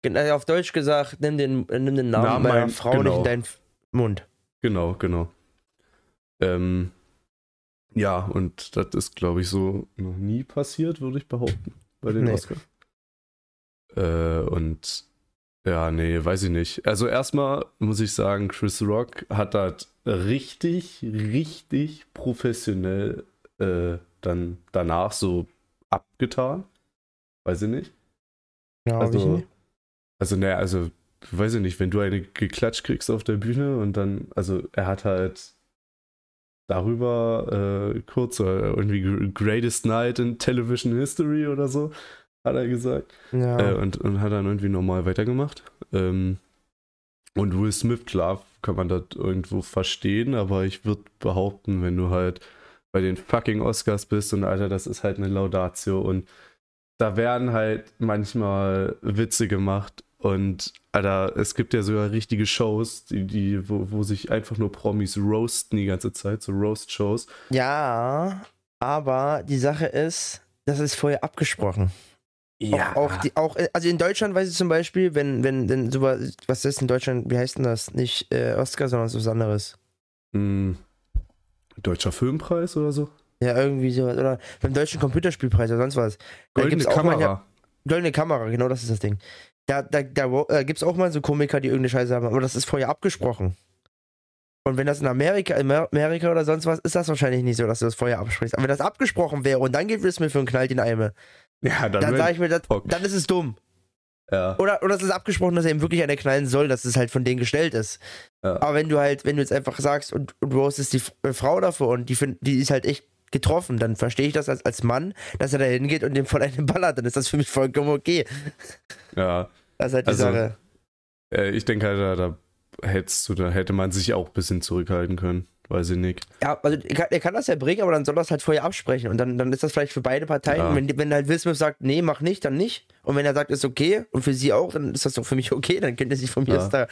Speaker 2: äh, auf Deutsch gesagt, nimm den, nimm den Namen
Speaker 1: Namen
Speaker 2: meiner
Speaker 1: ein-
Speaker 2: Frau nicht
Speaker 1: genau.
Speaker 2: in deinen Mund.
Speaker 1: Genau, genau. Ähm, ja, und das ist, glaube ich, so noch nie passiert, würde ich behaupten, bei den
Speaker 2: Nee.
Speaker 1: Oscars. Äh, und ja, nee, weiß ich nicht. Also erstmal muss ich sagen, Chris Rock hat das richtig, richtig professionell äh, dann danach so abgetan. Weiß ich nicht.
Speaker 2: Ja, hab ich
Speaker 1: Also,
Speaker 2: nicht.
Speaker 1: also, naja, also, weiß ich nicht, wenn du eine geklatscht kriegst auf der Bühne und dann, also, er hat halt darüber äh, kurz äh, irgendwie gr- Greatest Night in Television History oder so, hat er gesagt.
Speaker 2: ja.
Speaker 1: Äh, und, und hat dann irgendwie normal weitergemacht. Ähm, und Will Smith, klar, kann man das irgendwo verstehen, aber ich würde behaupten, wenn du halt bei den fucking Oscars bist und Alter, das ist halt eine Laudatio und da werden halt manchmal Witze gemacht und Alter, es gibt ja sogar richtige Shows, die, die, wo, wo sich einfach nur Promis roasten die ganze Zeit, so Roast-Shows.
Speaker 2: ja, aber die Sache ist, das ist vorher abgesprochen. Auch, auch, die, auch, also in Deutschland weiß ich zum Beispiel, wenn, wenn, wenn sowas, was ist in Deutschland, wie heißt denn das? Nicht äh, Oscar, sondern so was anderes.
Speaker 1: Hm, Deutscher Filmpreis oder so?
Speaker 2: Ja, irgendwie sowas. Oder beim deutschen Computerspielpreis oder sonst was. Da
Speaker 1: Goldene
Speaker 2: gibt's auch
Speaker 1: Kamera.
Speaker 2: manchmal- Goldene Kamera, genau das ist das Ding. Da, da, da äh, gibt es auch mal so Komiker, die irgendeine Scheiße haben, aber das ist vorher abgesprochen. Und wenn das in Amerika, in Amerika oder sonst was, ist das wahrscheinlich nicht so, dass du das vorher absprichst. Aber wenn das abgesprochen wäre und dann gibt es mir für einen Knall in Eime,
Speaker 1: Ja, dann,
Speaker 2: dann sage ich mir, das, dann ist es dumm.
Speaker 1: ja.
Speaker 2: Oder, oder es ist abgesprochen, dass er ihm wirklich eine knallen soll, dass es halt von denen gestellt ist.
Speaker 1: Ja.
Speaker 2: Aber wenn du halt, wenn du jetzt einfach sagst und, und du roastest die äh, Frau davor und die, find, die ist halt echt getroffen, dann verstehe ich das als, als Mann, dass er da hingeht und dem voll einen ballert, dann ist das für mich vollkommen okay.
Speaker 1: ja.
Speaker 2: Das ist halt die
Speaker 1: Also-
Speaker 2: Sache.
Speaker 1: Äh, ich denke halt, da, da da hätte man sich auch ein bisschen zurückhalten können. Weiß ich nicht.
Speaker 2: Ja, also er kann, er kann das ja bringen, aber dann soll das halt vorher absprechen. Und dann, dann ist das vielleicht für beide Parteien.
Speaker 1: Ja.
Speaker 2: Wenn, wenn halt Will Smith sagt, nee, mach nicht, dann nicht. Und wenn er sagt, ist okay, und für sie auch, dann ist das doch für mich okay, dann können sie sich von mir
Speaker 1: Ja.
Speaker 2: jetzt da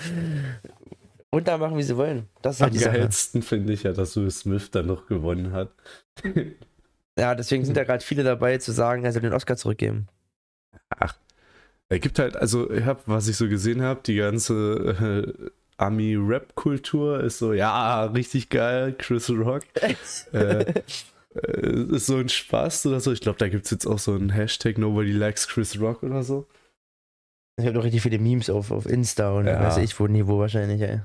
Speaker 2: runter machen, wie sie wollen. Das ist
Speaker 1: Am
Speaker 2: halt die Sache.
Speaker 1: geilsten finde ich ja, dass Will Smith dann noch gewonnen hat. *laughs*
Speaker 2: Ja, deswegen sind da gerade viele dabei zu sagen, er soll den Oscar zurückgeben.
Speaker 1: Er gibt halt, also ich hab, was ich so gesehen habe, die ganze äh, Ami-Rap-Kultur ist so, ja, richtig geil, Chris Rock. *laughs* äh, äh, ist so ein Spaß oder so. Ich glaube, da gibt es jetzt auch so einen Hashtag Nobody likes Chris Rock oder so.
Speaker 2: Ich habe noch richtig viele Memes auf, auf Insta und
Speaker 1: Ja.
Speaker 2: weiß ich wo Niveau wahrscheinlich, ey.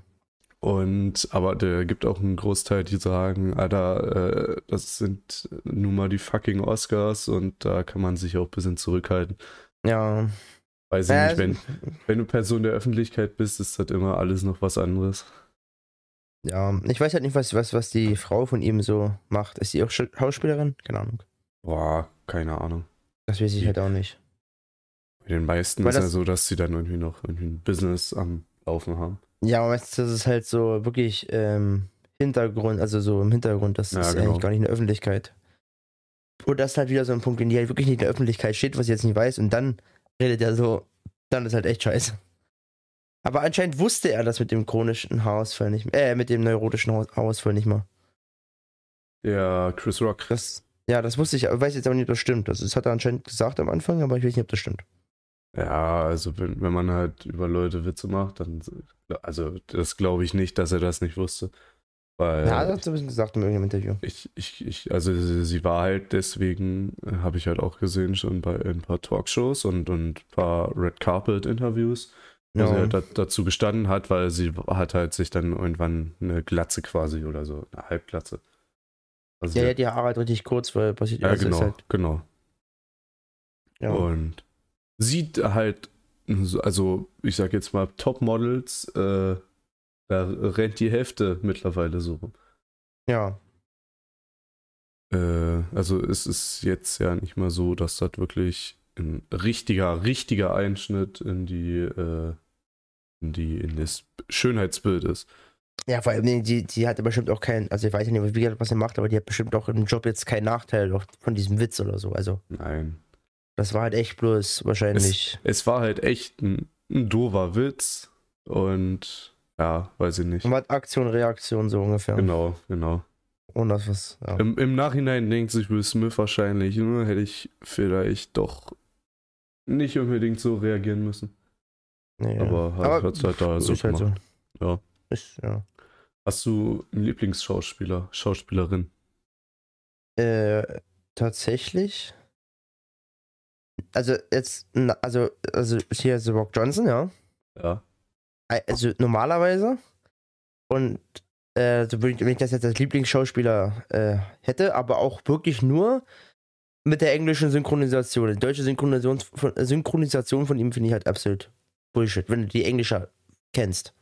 Speaker 1: Und aber der gibt auch einen Großteil, die sagen, Alter, äh, das sind nun mal die fucking Oscars und da kann man sich auch ein bisschen zurückhalten.
Speaker 2: Ja.
Speaker 1: Weiß ich
Speaker 2: Ja,
Speaker 1: nicht, wenn, wenn du Person der Öffentlichkeit bist, ist das immer alles noch was anderes.
Speaker 2: Ja, ich weiß halt nicht, was, was, was die Frau von ihm so macht. Ist sie auch Sch- Schauspielerin? Keine Ahnung.
Speaker 1: Boah, keine Ahnung.
Speaker 2: Das weiß ich halt auch nicht.
Speaker 1: Bei den meisten
Speaker 2: Weil
Speaker 1: ist ja so, dass sie dann irgendwie noch irgendwie ein Business am Laufen haben.
Speaker 2: Ja, aber meistens ist es halt so wirklich ähm, Hintergrund, also so im Hintergrund, das
Speaker 1: Ja,
Speaker 2: ist
Speaker 1: genau.
Speaker 2: eigentlich gar nicht in der Öffentlichkeit. Und das ist halt wieder so ein Punkt, wenn die halt wirklich nicht in der Öffentlichkeit steht, was ich jetzt nicht weiß, und dann redet er so, dann ist halt echt scheiße. Aber anscheinend wusste er das mit dem chronischen Haarausfall nicht mehr, äh, mit dem neurotischen Haarausfall nicht mal.
Speaker 1: Der Chris Rock.
Speaker 2: Das, ja, das wusste ich, aber ich weiß jetzt aber nicht, ob das stimmt. Das, das hat er anscheinend gesagt am Anfang, aber ich weiß nicht, ob das stimmt.
Speaker 1: Ja, also wenn, wenn man halt über Leute Witze macht, dann, also das glaube ich nicht, dass er das nicht wusste. Weil
Speaker 2: Ja, das hat er ein bisschen gesagt in irgendeinem Interview.
Speaker 1: ich, ich, ich, also sie, sie war halt deswegen, habe ich halt auch gesehen, schon bei ein paar Talkshows und, und ein paar Red Carpet Interviews, wo sie
Speaker 2: Ja.
Speaker 1: halt da, dazu gestanden hat, weil sie hat halt sich dann irgendwann eine Glatze quasi oder so, eine Halbglatze. Also
Speaker 2: Ja,
Speaker 1: die-
Speaker 2: ja, die Haare halt richtig kurz, weil passiert
Speaker 1: ja,
Speaker 2: also
Speaker 1: genau,
Speaker 2: Halt,
Speaker 1: genau.
Speaker 2: ja.
Speaker 1: Und sieht halt, so- also ich sag jetzt mal, Topmodels, äh, da rennt die Hälfte mittlerweile so rum.
Speaker 2: ja.
Speaker 1: Äh, also es ist jetzt ja nicht mal so, dass das wirklich ein richtiger, richtiger Einschnitt in die, äh, in die, in das Schönheitsbild ist.
Speaker 2: Ja, vor allem, die, die hatte bestimmt auch keinen, also ich weiß ja nicht, wie, was sie macht, aber die hat bestimmt auch im Job jetzt keinen Nachteil von diesem Witz oder so. Also,
Speaker 1: Nein.
Speaker 2: das war halt echt bloß wahrscheinlich.
Speaker 1: Es war halt echt ein, ein doofer Witz und ja, weiß ich nicht.
Speaker 2: Und was Aktion, Reaktion so ungefähr.
Speaker 1: Genau, genau.
Speaker 2: Und das was. Ja.
Speaker 1: Im, Im Nachhinein denkt sich Will Smith wahrscheinlich, "Hm, hätte ich vielleicht doch nicht unbedingt so reagieren müssen.
Speaker 2: Nee, ja.
Speaker 1: Aber hat hat's halt da so
Speaker 2: ist halt
Speaker 1: gemacht.
Speaker 2: so.
Speaker 1: Ja.
Speaker 2: Ist, ja.
Speaker 1: Hast du einen Lieblingsschauspieler, Schauspielerin?
Speaker 2: Äh, tatsächlich. Also jetzt, also, also hier ist The Rock Johnson, ja.
Speaker 1: Ja.
Speaker 2: Also normalerweise. Und äh, so würde ich, wenn ich das jetzt als Lieblingsschauspieler äh, hätte, aber auch wirklich nur mit der englischen Synchronisation. Die deutsche Synchronisation von, Synchronisation von ihm finde ich halt absolut Bullshit, wenn du die englische kennst.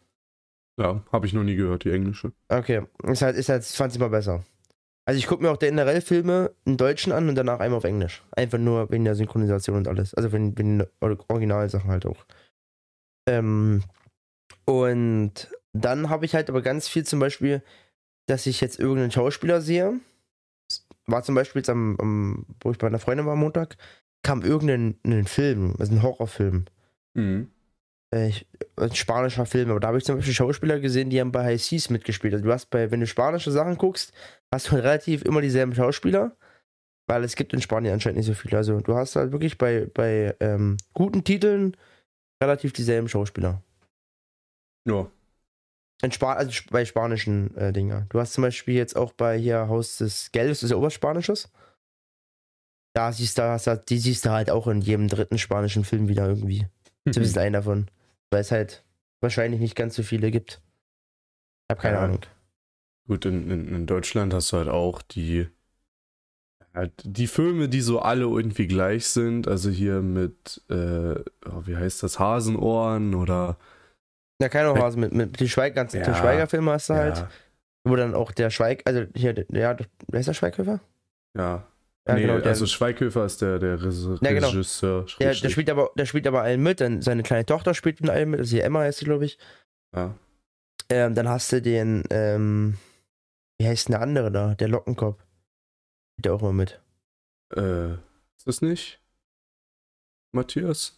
Speaker 1: Ja, habe ich noch nie gehört, die englische.
Speaker 2: Okay, ist halt, ist halt 20 Mal besser. Also ich gucke mir auch generell Filme in Deutschen an und danach einmal auf Englisch. Einfach nur wegen der Synchronisation und alles. Also wegen, wegen den Originalsachen halt auch. Ähm, und dann habe ich halt aber ganz viel zum Beispiel, dass ich jetzt irgendeinen Schauspieler sehe. War zum Beispiel jetzt am, am wo ich bei einer Freundin war am Montag, kam irgendein ein Film, also ein Horrorfilm.
Speaker 1: Mhm.
Speaker 2: Äh, ich, ein spanischer Film, aber da habe ich zum Beispiel Schauspieler gesehen, die haben bei High Seas mitgespielt. Also du hast bei, wenn du spanische Sachen guckst, hast du relativ immer dieselben Schauspieler, weil es gibt in Spanien anscheinend nicht so viele. Also du hast halt wirklich bei, bei ähm, guten Titeln relativ dieselben Schauspieler.
Speaker 1: Ja.
Speaker 2: In Spa also bei spanischen äh, Dinger. Du hast zum Beispiel jetzt auch bei hier Haus des Geldes, ist ja auch was Spanisches. Da siehst du, hast du, die siehst du halt auch in jedem dritten spanischen Film wieder irgendwie. Zumindest einen davon. Weil es halt wahrscheinlich nicht ganz so viele gibt. Ich hab keine
Speaker 1: Ja.
Speaker 2: Ahnung.
Speaker 1: Gut, in, in, in Deutschland hast du halt auch die, halt die Filme, die so alle irgendwie gleich sind. Also hier mit, äh, oh, wie heißt das, Hasenohren oder.
Speaker 2: Ja, keine Ahnung, also mit, mit den Schweig, ganzen
Speaker 1: Ja.
Speaker 2: Til Schweiger-Filme hast du halt.
Speaker 1: Ja,
Speaker 2: Wo dann auch der Schweig, also hier, der- ja, wer ist der Schweighöfer?
Speaker 1: ja.
Speaker 2: Ja,
Speaker 1: nee,
Speaker 2: genau, der,
Speaker 1: also Schweighöfer ist der, der Regisseur.
Speaker 2: Ja, genau.
Speaker 1: Regisseur
Speaker 2: der, der, spielt aber, der spielt aber allen mit. Dann seine kleine Tochter spielt mit allen mit. Also hier Emma heißt sie, glaube ich.
Speaker 1: ja.
Speaker 2: Ähm, dann hast du den, ähm, wie heißt denn der andere da? Der Lockenkopf. Der auch immer mit.
Speaker 1: Äh, ist das nicht? Matthias?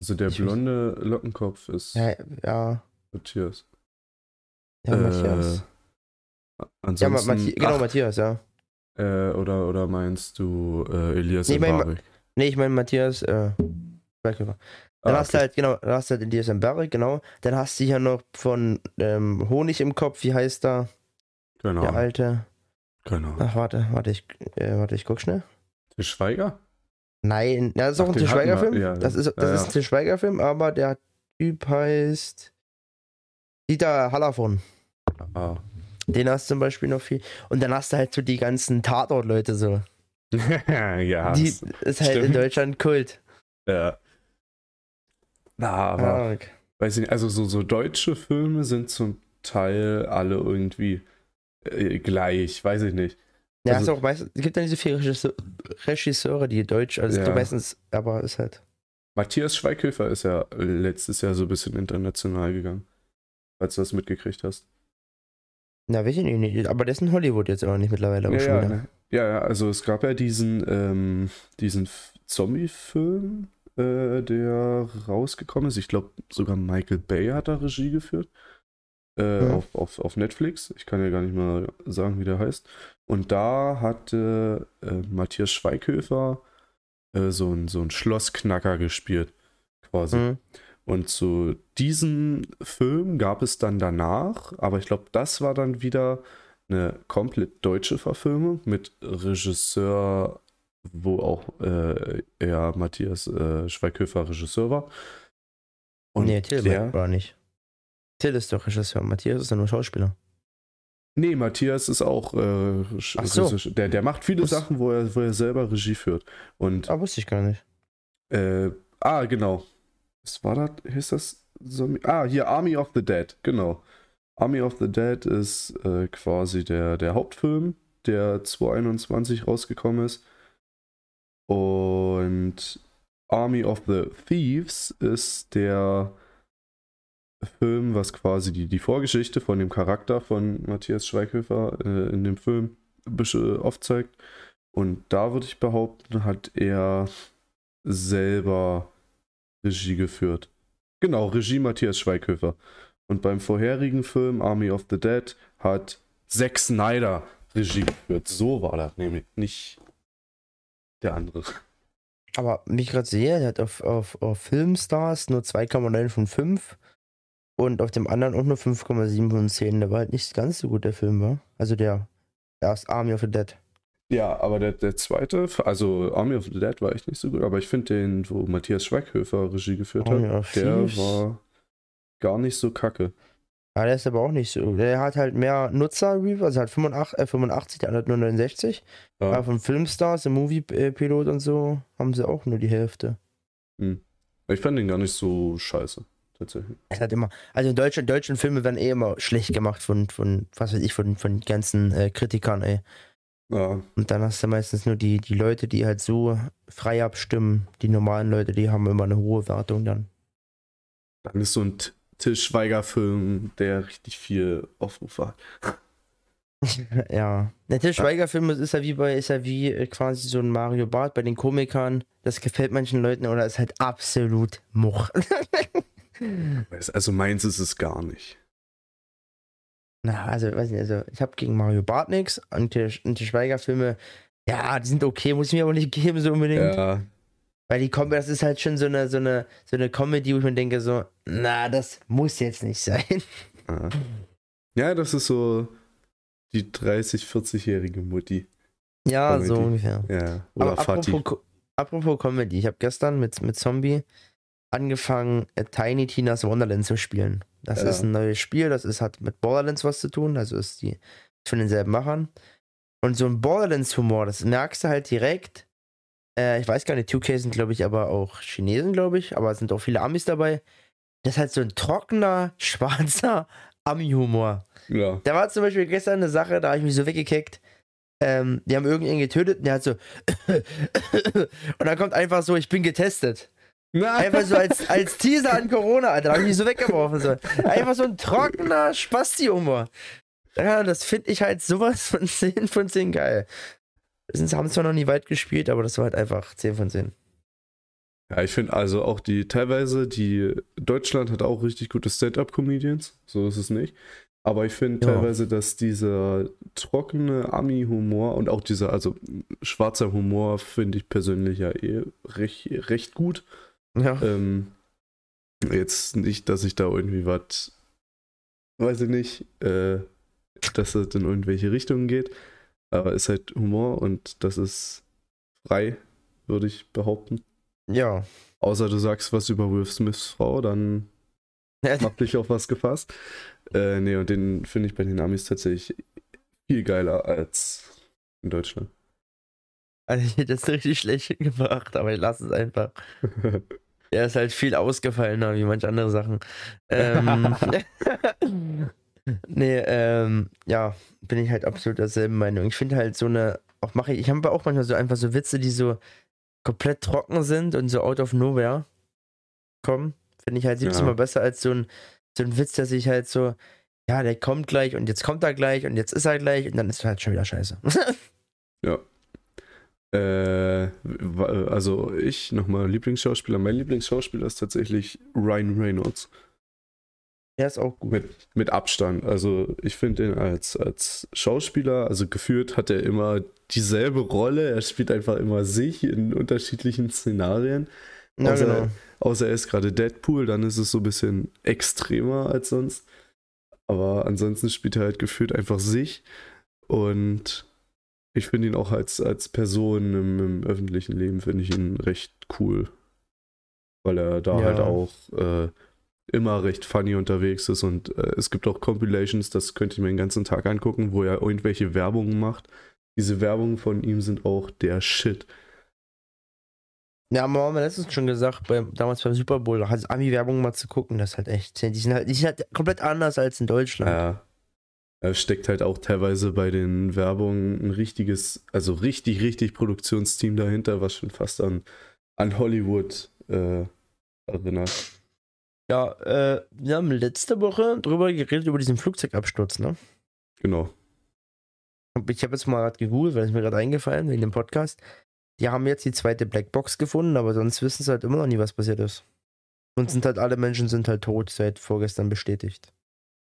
Speaker 1: Also der
Speaker 2: Ich weiß-
Speaker 1: blonde Lockenkopf ist
Speaker 2: Ja, ja,
Speaker 1: Matthias.
Speaker 2: ja
Speaker 1: Äh,
Speaker 2: Matthias. Ja, Ma
Speaker 1: Ansonsten,
Speaker 2: Mathi genau,
Speaker 1: ach,
Speaker 2: Matthias, ja.
Speaker 1: äh, oder, oder meinst du äh, Elias
Speaker 2: Nee, mein Ma-
Speaker 1: Mbarek?
Speaker 2: Nee, ich meine Matthias, äh, Schweighöfer. Dann
Speaker 1: Ah,
Speaker 2: hast du halt, genau, dann hast du halt Elias Mbarek, genau. Dann hast du hier noch von ähm, Honig im Kopf, wie heißt da?
Speaker 1: genau.
Speaker 2: Der alte.
Speaker 1: genau.
Speaker 2: Ach, warte, warte, ich, äh, warte, ich guck schnell.
Speaker 1: Der Schweiger?
Speaker 2: Nein, das ist
Speaker 1: Ach,
Speaker 2: auch ein Til Schweiger-Film.
Speaker 1: ja,
Speaker 2: das ist, das
Speaker 1: ja,
Speaker 2: ist ein Til Schweiger-Film, aber der Typ heißt Dieter Hallervorden.
Speaker 1: Ah.
Speaker 2: Den hast du zum Beispiel noch viel. Und dann hast du halt so die ganzen Tatort-Leute so. *laughs*
Speaker 1: ja,
Speaker 2: die ist halt in
Speaker 1: stimmt.
Speaker 2: Deutschland Kult.
Speaker 1: ja. Na, aber
Speaker 2: Arg.
Speaker 1: weiß ich nicht, also so, so deutsche Filme sind zum Teil alle irgendwie äh, gleich, weiß ich nicht.
Speaker 2: Ja,
Speaker 1: Also-
Speaker 2: auch meistens, es gibt dann diese vier Regisseur, Regisseure, die Deutsch, also
Speaker 1: Ja.
Speaker 2: meistens, aber ist halt.
Speaker 1: Matthias Schweighöfer ist ja letztes Jahr so ein bisschen international gegangen. Falls du das mitgekriegt hast.
Speaker 2: Na, weiß ich nicht, nicht, aber der ist in Hollywood jetzt auch nicht mittlerweile. auch
Speaker 1: Ja,
Speaker 2: schon
Speaker 1: ja, ne. ja, ja, also es gab ja diesen, ähm, diesen Zombie-Film, äh, der rausgekommen ist. Ich glaube, sogar Michael Bay hat da Regie geführt. Äh,
Speaker 2: Mhm.
Speaker 1: auf, auf, auf Netflix. Ich kann ja gar nicht mal sagen, wie der heißt. Und da hatte äh, Matthias Schweighöfer äh, so ein so ein Schlossknacker gespielt. Quasi.
Speaker 2: Mhm.
Speaker 1: Und zu diesem Film gab es dann danach, aber ich glaube, das war dann wieder eine komplett deutsche Verfilmung mit Regisseur, wo auch äh, er Matthias äh, Schweighöfer Regisseur war. Und
Speaker 2: nee, Till
Speaker 1: der,
Speaker 2: war nicht. Till ist doch Regisseur, Matthias ist doch nur Schauspieler.
Speaker 1: Nee, Matthias ist auch äh,
Speaker 2: Ach so.
Speaker 1: Der, der macht viele
Speaker 2: Muss-
Speaker 1: Sachen, wo er, wo er selber Regie führt. Und
Speaker 2: Ah, wusste ich gar nicht.
Speaker 1: Äh, ah, genau. Was war das? Hieß das? Zombie? Ah, hier Army of the Dead, genau. Army of the Dead ist äh, quasi der, der Hauptfilm, der 2021 rausgekommen ist. Und Army of the Thieves ist der Film, was quasi die, die Vorgeschichte von dem Charakter von Matthias Schweighöfer äh, in dem Film bisschen aufzeigt. Und da würde ich behaupten, hat er selber Regie geführt. Genau, Regie Matthias Schweighöfer. Und beim vorherigen Film Army of the Dead hat Zack Snyder Regie geführt. So war das nämlich, nicht der andere.
Speaker 2: Aber wie ich gerade sehe, der hat auf, auf, auf Filmstars nur 2,9 von 5 und auf dem anderen auch nur 5,7 von 10. Der war halt nicht ganz so gut, der Film war. Also der erst Army of the Dead.
Speaker 1: Ja, aber der, der zweite, also Army of the Dead war echt nicht so gut, aber ich finde den, wo Matthias Schweighöfer Regie geführt
Speaker 2: Army
Speaker 1: hat, der
Speaker 2: Thieves.
Speaker 1: war gar nicht so kacke.
Speaker 2: Ja, der ist aber auch nicht so. Der hat halt mehr Nutzer-Review, also hat 85, äh, 85, der andere hat nur 69.
Speaker 1: Ja.
Speaker 2: Aber von Filmstars, im Movie-Pilot und so, haben sie auch nur die Hälfte.
Speaker 1: Ich fand den gar nicht so scheiße, tatsächlich.
Speaker 2: Es hat immer, also in Deutschland, deutschen Filme werden eh immer schlecht gemacht von, von was weiß ich, von, von ganzen äh, Kritikern, ey.
Speaker 1: Ja,
Speaker 2: Und dann hast du meistens nur die, die Leute, die halt so frei abstimmen. Die normalen Leute, die haben immer eine hohe Wertung dann.
Speaker 1: dann ist so ein T- Til Schweiger-Film, der richtig viel Aufrufe hat. *laughs*
Speaker 2: ja. Der Til Schweiger-Film ist ja wie bei, ist ja wie äh, quasi so ein Mario Barth bei den Komikern. Das gefällt manchen Leuten oder ist halt absolut Much. *laughs*
Speaker 1: Also meins ist es gar nicht.
Speaker 2: Na, also, weiß nicht, also ich habe gegen Mario Barth nichts und die, und die Schweiger-Filme, ja, die sind okay, muss ich mir aber nicht geben, so unbedingt.
Speaker 1: Ja,
Speaker 2: Weil die Comedy, das ist halt schon so eine, so eine, so eine Comedy, wo ich mir denke, so, na, das muss jetzt nicht sein.
Speaker 1: ja. ja, das ist so die 30, 40-jährige Mutti.
Speaker 2: Ja, so
Speaker 1: Comedy.
Speaker 2: ungefähr.
Speaker 1: Ja, oder
Speaker 2: Aber
Speaker 1: Fatih.
Speaker 2: apropos, apropos Comedy, ich habe gestern mit, mit Zombie angefangen, äh, Tiny Tina's Wonderland zu spielen. Das
Speaker 1: Ja.
Speaker 2: ist ein neues Spiel, das ist, hat mit Borderlands was zu tun, also ist die von denselben Machern. Und so ein Borderlands-Humor, das merkst du halt direkt. Äh, ich weiß gar nicht, 2K sind, glaube ich, aber auch Chinesen, glaube ich, aber es sind auch viele Amis dabei. Das ist halt so ein trockener, *laughs* schwarzer Ami-Humor.
Speaker 1: Ja,
Speaker 2: Da war zum Beispiel gestern eine Sache, da habe ich mich so weggekickt. Ähm, die haben irgendjemanden getötet und der hat so. *laughs* und dann kommt einfach so, ich bin getestet. Einfach so als, als Teaser an Corona, Alter. Da hab ich mich so weggeworfen. So. Einfach so ein trockener Spasti-Humor. Ja, das finde ich halt sowas von *laughs* 10 von 10 geil. Sie haben zwar noch nie weit gespielt, aber das war halt einfach 10 von 10.
Speaker 1: Ja, ich finde also auch die teilweise, die Deutschland hat auch richtig gute Stand-up-Comedians, so ist es nicht. Aber ich finde
Speaker 2: Ja.
Speaker 1: teilweise, dass dieser trockene Ami-Humor und auch dieser, also schwarzer Humor finde ich persönlich ja eh recht, recht gut.
Speaker 2: Ja.
Speaker 1: Ähm, jetzt nicht, dass ich da irgendwie was, weiß ich nicht, äh, dass es in irgendwelche Richtungen geht, aber ist halt Humor und das ist frei, würde ich behaupten.
Speaker 2: Ja.
Speaker 1: Außer du sagst was über Will Smiths Frau, dann mach dich auf was gefasst. Äh, nee, und den finde ich bei den Amis tatsächlich viel geiler als in Deutschland.
Speaker 2: Also ich hätte das richtig schlecht gebracht, aber ich lasse es einfach. *laughs* Er ist halt viel ausgefallener wie manche andere Sachen. Ähm, *laughs* nee, ähm, ja, bin ich halt absolut derselben Meinung. Ich finde halt so eine, auch mache ich, ich habe auch manchmal so einfach so Witze, die so komplett trocken sind und so out of nowhere kommen. Finde ich halt 70
Speaker 1: Ja.
Speaker 2: Mal besser als so ein, so ein Witz, der sich halt so, ja, der kommt gleich und jetzt kommt er gleich und jetzt ist er gleich und dann ist er halt schon wieder scheiße. *laughs*
Speaker 1: Ja. Äh, also ich nochmal Lieblingsschauspieler. Mein Lieblingsschauspieler ist tatsächlich Ryan Reynolds.
Speaker 2: Der ist auch gut.
Speaker 1: Mit, mit Abstand. Also ich finde ihn als, als Schauspieler, also geführt hat er immer dieselbe Rolle. Er spielt einfach immer sich in unterschiedlichen Szenarien.
Speaker 2: Ja,
Speaker 1: außer-
Speaker 2: genau.
Speaker 1: Außer er ist gerade Deadpool, dann ist es so ein bisschen extremer als sonst. Aber ansonsten spielt er halt gefühlt einfach sich. Und ich finde ihn auch als, als Person im, im öffentlichen Leben, finde ich ihn recht cool. Weil er da
Speaker 2: Ja.
Speaker 1: halt auch äh, immer recht funny unterwegs ist. Und äh, es gibt auch Compilations, das könnte ich mir den ganzen Tag angucken, wo er irgendwelche Werbungen macht. Diese Werbungen von ihm sind auch der Shit.
Speaker 2: Ja, aber haben wir letztens schon gesagt, beim, damals beim Super Bowl, hat Ami-Werbung mal zu gucken, das ist halt echt, die sind halt, die sind halt komplett anders als in Deutschland.
Speaker 1: Ja. Er steckt halt auch teilweise bei den Werbungen ein richtiges, also richtig, richtig Produktionsteam dahinter, was schon fast an, an Hollywood äh, erinnert.
Speaker 2: Ja, äh, wir haben letzte Woche drüber geredet, über diesen Flugzeugabsturz, ne?
Speaker 1: Genau.
Speaker 2: Ich habe jetzt mal gerade gegoogelt, weil es mir gerade eingefallen, wegen dem Podcast. Die haben jetzt die zweite Blackbox gefunden, aber sonst wissen sie halt immer noch nie, was passiert ist. Und sind halt alle Menschen sind halt tot, seit vorgestern bestätigt.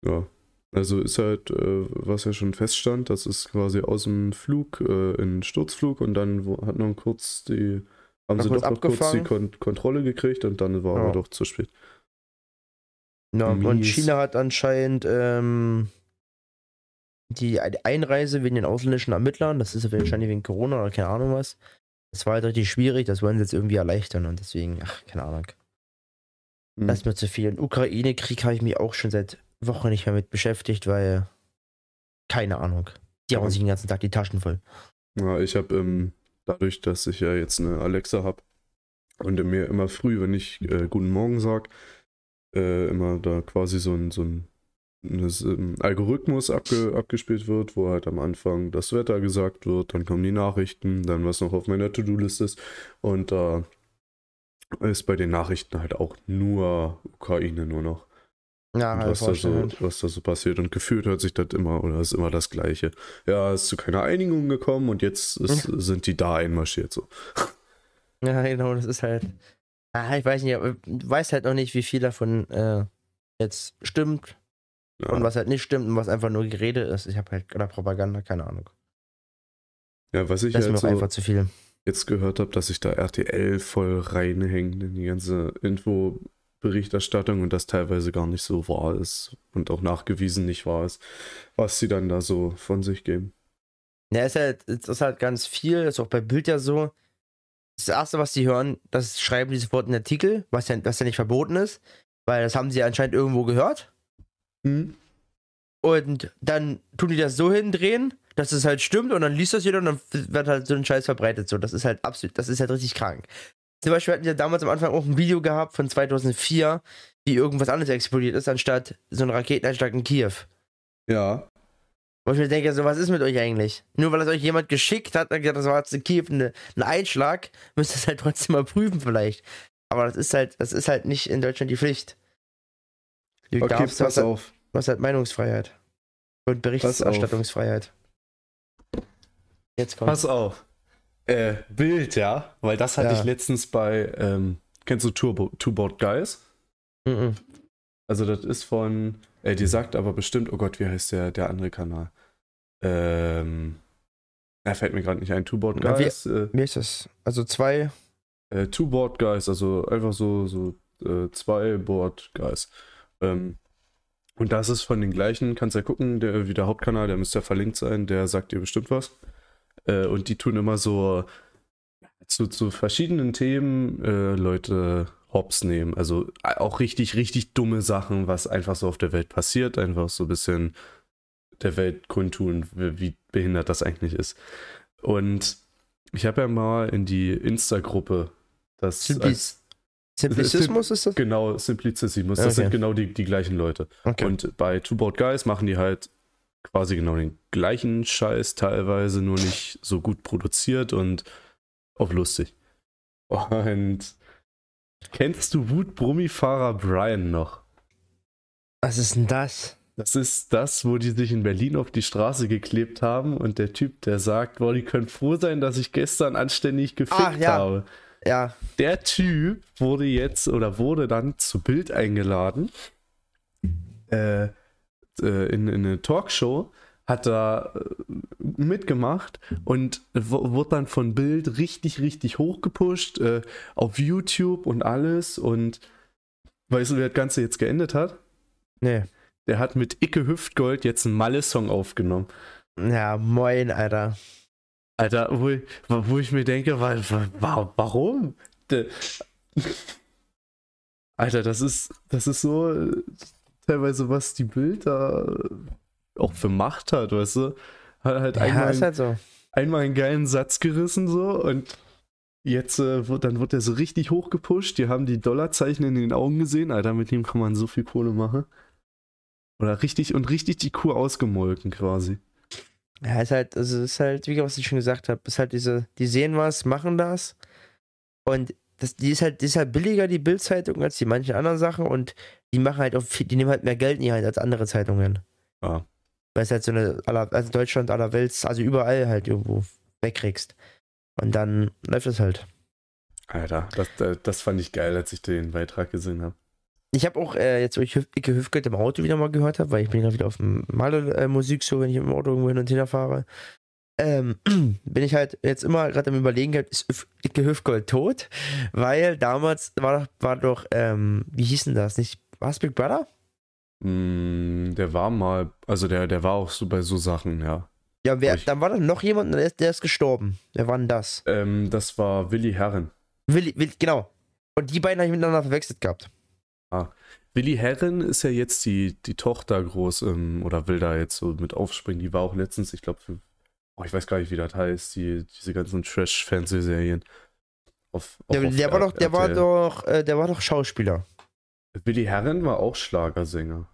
Speaker 1: Ja. Also ist halt, äh, was ja schon feststand, das ist quasi aus dem Flug äh, in Sturzflug und dann wo, hat noch kurz die, haben sie doch noch kurz die. Kon Kontrolle gekriegt und dann war
Speaker 2: Ja.
Speaker 1: aber doch zu spät.
Speaker 2: Ja, und. China hat anscheinend ähm, die Einreise wegen den ausländischen Ermittlern, das ist wahrscheinlich wegen Corona oder keine Ahnung was. Das war halt richtig schwierig, das wollen sie jetzt irgendwie erleichtern und deswegen, ach, keine Ahnung.
Speaker 1: Hm.
Speaker 2: Das ist mir zu viel. Im Ukraine-Krieg habe ich mich auch schon seit Wochen nicht mehr mit beschäftigt, weil keine Ahnung. Die hauen sich den ganzen Tag die Taschen voll.
Speaker 1: Ja, ich habe ähm, dadurch, dass ich ja jetzt eine Alexa habe und mir immer früh, wenn ich äh, Guten Morgen sag, äh, immer da quasi so ein, so ein ein ähm, Algorithmus abge, abgespielt wird, wo halt am Anfang das Wetter gesagt wird, dann kommen die Nachrichten, dann was noch auf meiner To-Do-List ist und da ist bei den Nachrichten halt auch nur Ukraine nur noch.
Speaker 2: Ja,
Speaker 1: was, da so, was da so passiert. Und gefühlt hört sich das immer, oder ist immer das Gleiche. Ja, es ist zu keiner Einigung gekommen und jetzt ist, sind die da einmarschiert. So.
Speaker 2: Ja, genau, das ist halt. Ah, ich weiß nicht, du weißt halt noch nicht, wie viel davon äh, jetzt stimmt
Speaker 1: Ja,
Speaker 2: und was halt nicht stimmt und was einfach nur Gerede ist. Ich habe halt oder Propaganda, keine Ahnung.
Speaker 1: ja was ich
Speaker 2: Das ist mir
Speaker 1: halt so
Speaker 2: einfach zu viel.
Speaker 1: jetzt gehört habe, dass sich da RTL voll reinhängt in die ganze Infoberichterstattung und das teilweise gar nicht so wahr ist und auch nachgewiesen nicht wahr ist, was sie dann da so von sich geben.
Speaker 2: Ja, ist halt, es ist halt ganz viel, ist auch bei Bild ja so. Das erste, was die hören, das schreiben die sofort in Artikel, was ja, was ja nicht verboten ist, weil das haben sie anscheinend irgendwo gehört.
Speaker 1: Hm?
Speaker 2: Und dann tun die das so hindrehen, dass es halt stimmt und dann liest das jeder und dann wird halt so ein Scheiß verbreitet. So, das ist halt absolut, das ist halt richtig krank. Zum Beispiel hatten wir damals am Anfang auch ein Video gehabt von 2004, wie irgendwas anderes explodiert ist, anstatt so ein Raketeneinschlag in Kiew.
Speaker 1: Ja,
Speaker 2: Wo ich mir denke, so, was ist mit euch eigentlich? Nur weil es euch jemand geschickt hat, und gesagt, das war jetzt in Kiew eine, ein Einschlag, *laughs* müsst ihr es halt trotzdem mal prüfen vielleicht. aber das ist halt, das ist halt nicht in Deutschland die Pflicht. Du
Speaker 1: Okay,
Speaker 2: darfst,
Speaker 1: pass
Speaker 2: halt,
Speaker 1: auf.
Speaker 2: du hast halt Meinungsfreiheit. Und Berichterstattungsfreiheit. Jetzt kommt.
Speaker 1: Pass auf. Äh, Bild, ja. Weil das hatte
Speaker 2: Ja.
Speaker 1: ich letztens bei, ähm, kennst du Turbo, Two Board Guys?
Speaker 2: Mhm.
Speaker 1: Also das ist von, äh, die sagt aber bestimmt, oh Gott, wie heißt der, der andere Kanal? Ähm, er fällt mir gerade nicht ein, Two Board
Speaker 2: Na, wie-
Speaker 1: Guys. Äh,
Speaker 2: Wie ist das? Also zwei.
Speaker 1: äh, Two Board Guys, also einfach so, so äh, zwei Board Guys. Ähm, und das ist von den gleichen, kannst ja gucken, der, wie der Hauptkanal, der müsste ja verlinkt sein, der sagt dir bestimmt was. Äh, und die tun immer so zu, zu verschiedenen Themen äh, Leute hops nehmen. Also auch richtig, richtig dumme Sachen, was einfach so auf der Welt passiert, einfach so ein bisschen der Welt kundtun, wie, behindert das eigentlich ist. Und ich habe ja mal in die Insta-Gruppe das
Speaker 2: Simpli
Speaker 1: als,
Speaker 2: Simplicismus ist das?
Speaker 1: genau Simplicissimus, das
Speaker 2: Okay.
Speaker 1: sind genau die, die gleichen Leute.
Speaker 2: Okay.
Speaker 1: Und bei Two Board Guys machen die halt quasi genau den gleichen Scheiß, teilweise nur nicht so gut produziert und auf lustig. Und kennst du Wutbrummifahrer Brian noch?
Speaker 2: Was ist denn das?
Speaker 1: Das ist das, wo die sich in Berlin auf die Straße geklebt haben und der Typ, der sagt, boah, die können froh sein, dass ich gestern anständig gefickt
Speaker 2: Ach, ja.
Speaker 1: habe.
Speaker 2: Ja.
Speaker 1: Der Typ wurde jetzt oder wurde dann zu Bild eingeladen äh, äh, in, in eine Talkshow, hat da äh, mitgemacht und wurde dann von Bild richtig, richtig hochgepusht äh, auf YouTube und alles. Und weißt du, wie das Ganze jetzt geendet hat?
Speaker 2: Nee.
Speaker 1: Der hat mit Icke Hüftgold jetzt einen Malle-Song aufgenommen.
Speaker 2: Ja, moin, Alter.
Speaker 1: Alter, wo, ich- wo ich mir denke, wa, wa, warum? *laughs* Alter, das ist, das ist so teilweise, was die Bild da auch für Macht hat, weißt du? Hat halt
Speaker 2: Ja,
Speaker 1: einmal,
Speaker 2: ist halt so.
Speaker 1: einmal einen geilen Satz gerissen so und jetzt äh, wird, dann wird er so richtig hochgepusht. Die haben die Dollarzeichen in den Augen gesehen. Alter, mit dem kann man so viel Kohle machen. Oder richtig und richtig die Kuh ausgemolken quasi.
Speaker 2: Ja, ist halt, also ist halt, wie was ich schon gesagt habe, ist halt diese, die sehen was, machen das und das, die ist halt, die ist halt billiger, die Bildzeitung, als die manchen anderen Sachen und die machen halt auch viel, die nehmen halt mehr Geld in die Hand als andere Zeitungen.
Speaker 1: Ja.
Speaker 2: Weil es halt so eine, aller, also Deutschland, aller Welt, also überall halt irgendwo wegkriegst. Und dann läuft es halt.
Speaker 1: Alter, das, das, das fand ich geil, als ich den Beitrag gesehen habe.
Speaker 2: Ich habe auch äh, jetzt, wo ich Icke Hüfgeld im Auto wieder mal gehört habe, weil ich bin gerade wieder auf dem Maler-Musik so, wenn ich im Auto irgendwo hin und her fahre. Ähm, *clears throat* bin ich halt jetzt immer gerade am überlegen, ist Icke Hüfgold tot? Weil damals war doch, war doch ähm, wie hieß denn das? Nicht, war es Big Brother?
Speaker 1: Mm, der war mal, also der, der war auch so bei so Sachen, ja.
Speaker 2: Ja, wer,
Speaker 1: Ich-
Speaker 2: dann war da noch jemand, der ist, der ist gestorben. Wer war denn das?
Speaker 1: Ähm, das war Willi Herren.
Speaker 2: Willi, Willi, genau. Und die beiden habe ich miteinander verwechselt gehabt.
Speaker 1: Willi Herren ist ja jetzt die, die Tochter groß ähm, oder will da jetzt so mit aufspringen. Die war auch letztens, ich glaube, für, oh, ich weiß gar nicht, wie das heißt, die, diese ganzen Trash-Fernsehserien. Auf, auch
Speaker 2: Der,
Speaker 1: auf
Speaker 2: der war doch, der war doch, äh, der war doch Schauspieler.
Speaker 1: Willi Herren war auch Schlagersänger,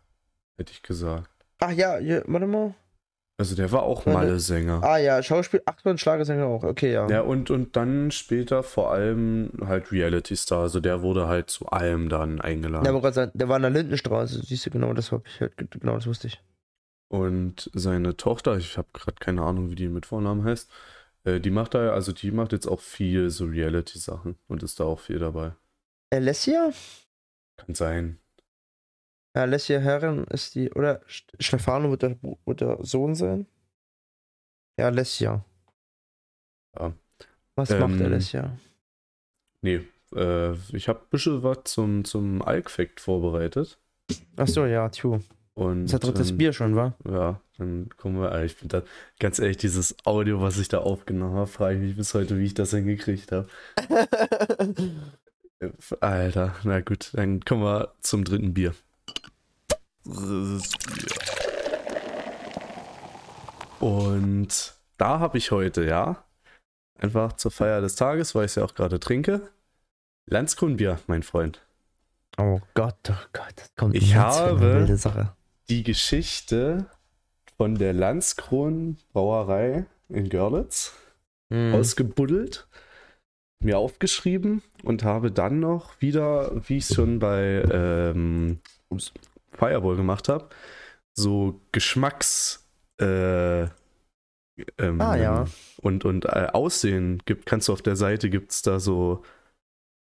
Speaker 1: hätte ich gesagt.
Speaker 2: Ach ja, ja warte mal.
Speaker 1: Also der war auch. Malle-Sänger.
Speaker 2: Ah ja, Schauspiel, ach und Schlagersänger auch, okay, ja.
Speaker 1: Ja, und, und dann später vor allem halt Reality-Star. Also der wurde halt zu allem dann eingeladen.
Speaker 2: Ja, aber gerade der war in der Lindenstraße, siehst du, genau das hab ich halt, genau das wusste ich.
Speaker 1: Und seine Tochter, ich habe gerade keine Ahnung, wie die mit Vornamen heißt, äh, die macht da, also die macht jetzt auch viel so Reality-Sachen und ist da auch viel dabei.
Speaker 2: Alessia?
Speaker 1: Kann sein.
Speaker 2: Ja, Alessia Herren ist die, oder St- Stefano wird der, wird der Sohn sein? Ja, Alessia.
Speaker 1: Ja.
Speaker 2: Was
Speaker 1: Ähm,
Speaker 2: macht Alessia?
Speaker 1: Nee, äh, ich habe ein bisschen was zum, zum Alk-Fact vorbereitet.
Speaker 2: Achso, ja, Tju.
Speaker 1: Und,
Speaker 2: Das hat drittes
Speaker 1: ähm,
Speaker 2: Bier schon, wa?
Speaker 1: Ja, dann kommen wir. ah, Ich finde das ganz ehrlich, dieses Audio, was ich da aufgenommen habe, frage ich mich bis heute, wie ich das hingekriegt habe. *laughs* Alter, na gut, dann kommen wir zum dritten Bier. Und da habe ich heute, ja, einfach zur Feier des Tages, weil ich es ja auch gerade trinke, Landskronbier, mein Freund.
Speaker 2: oh Gott, oh Gott, das kommt
Speaker 1: Ich habe-. Die Geschichte von der Landskron Brauerei in Görlitz
Speaker 2: Mhm.
Speaker 1: ausgebuddelt. Mir aufgeschrieben und habe dann noch wieder, wie ich es schon bei ähm, Fireball gemacht habe, so Geschmacks äh, ähm,
Speaker 2: Ah, ja.
Speaker 1: und, und äh, Aussehen gibt, kannst du auf der Seite, gibt es da so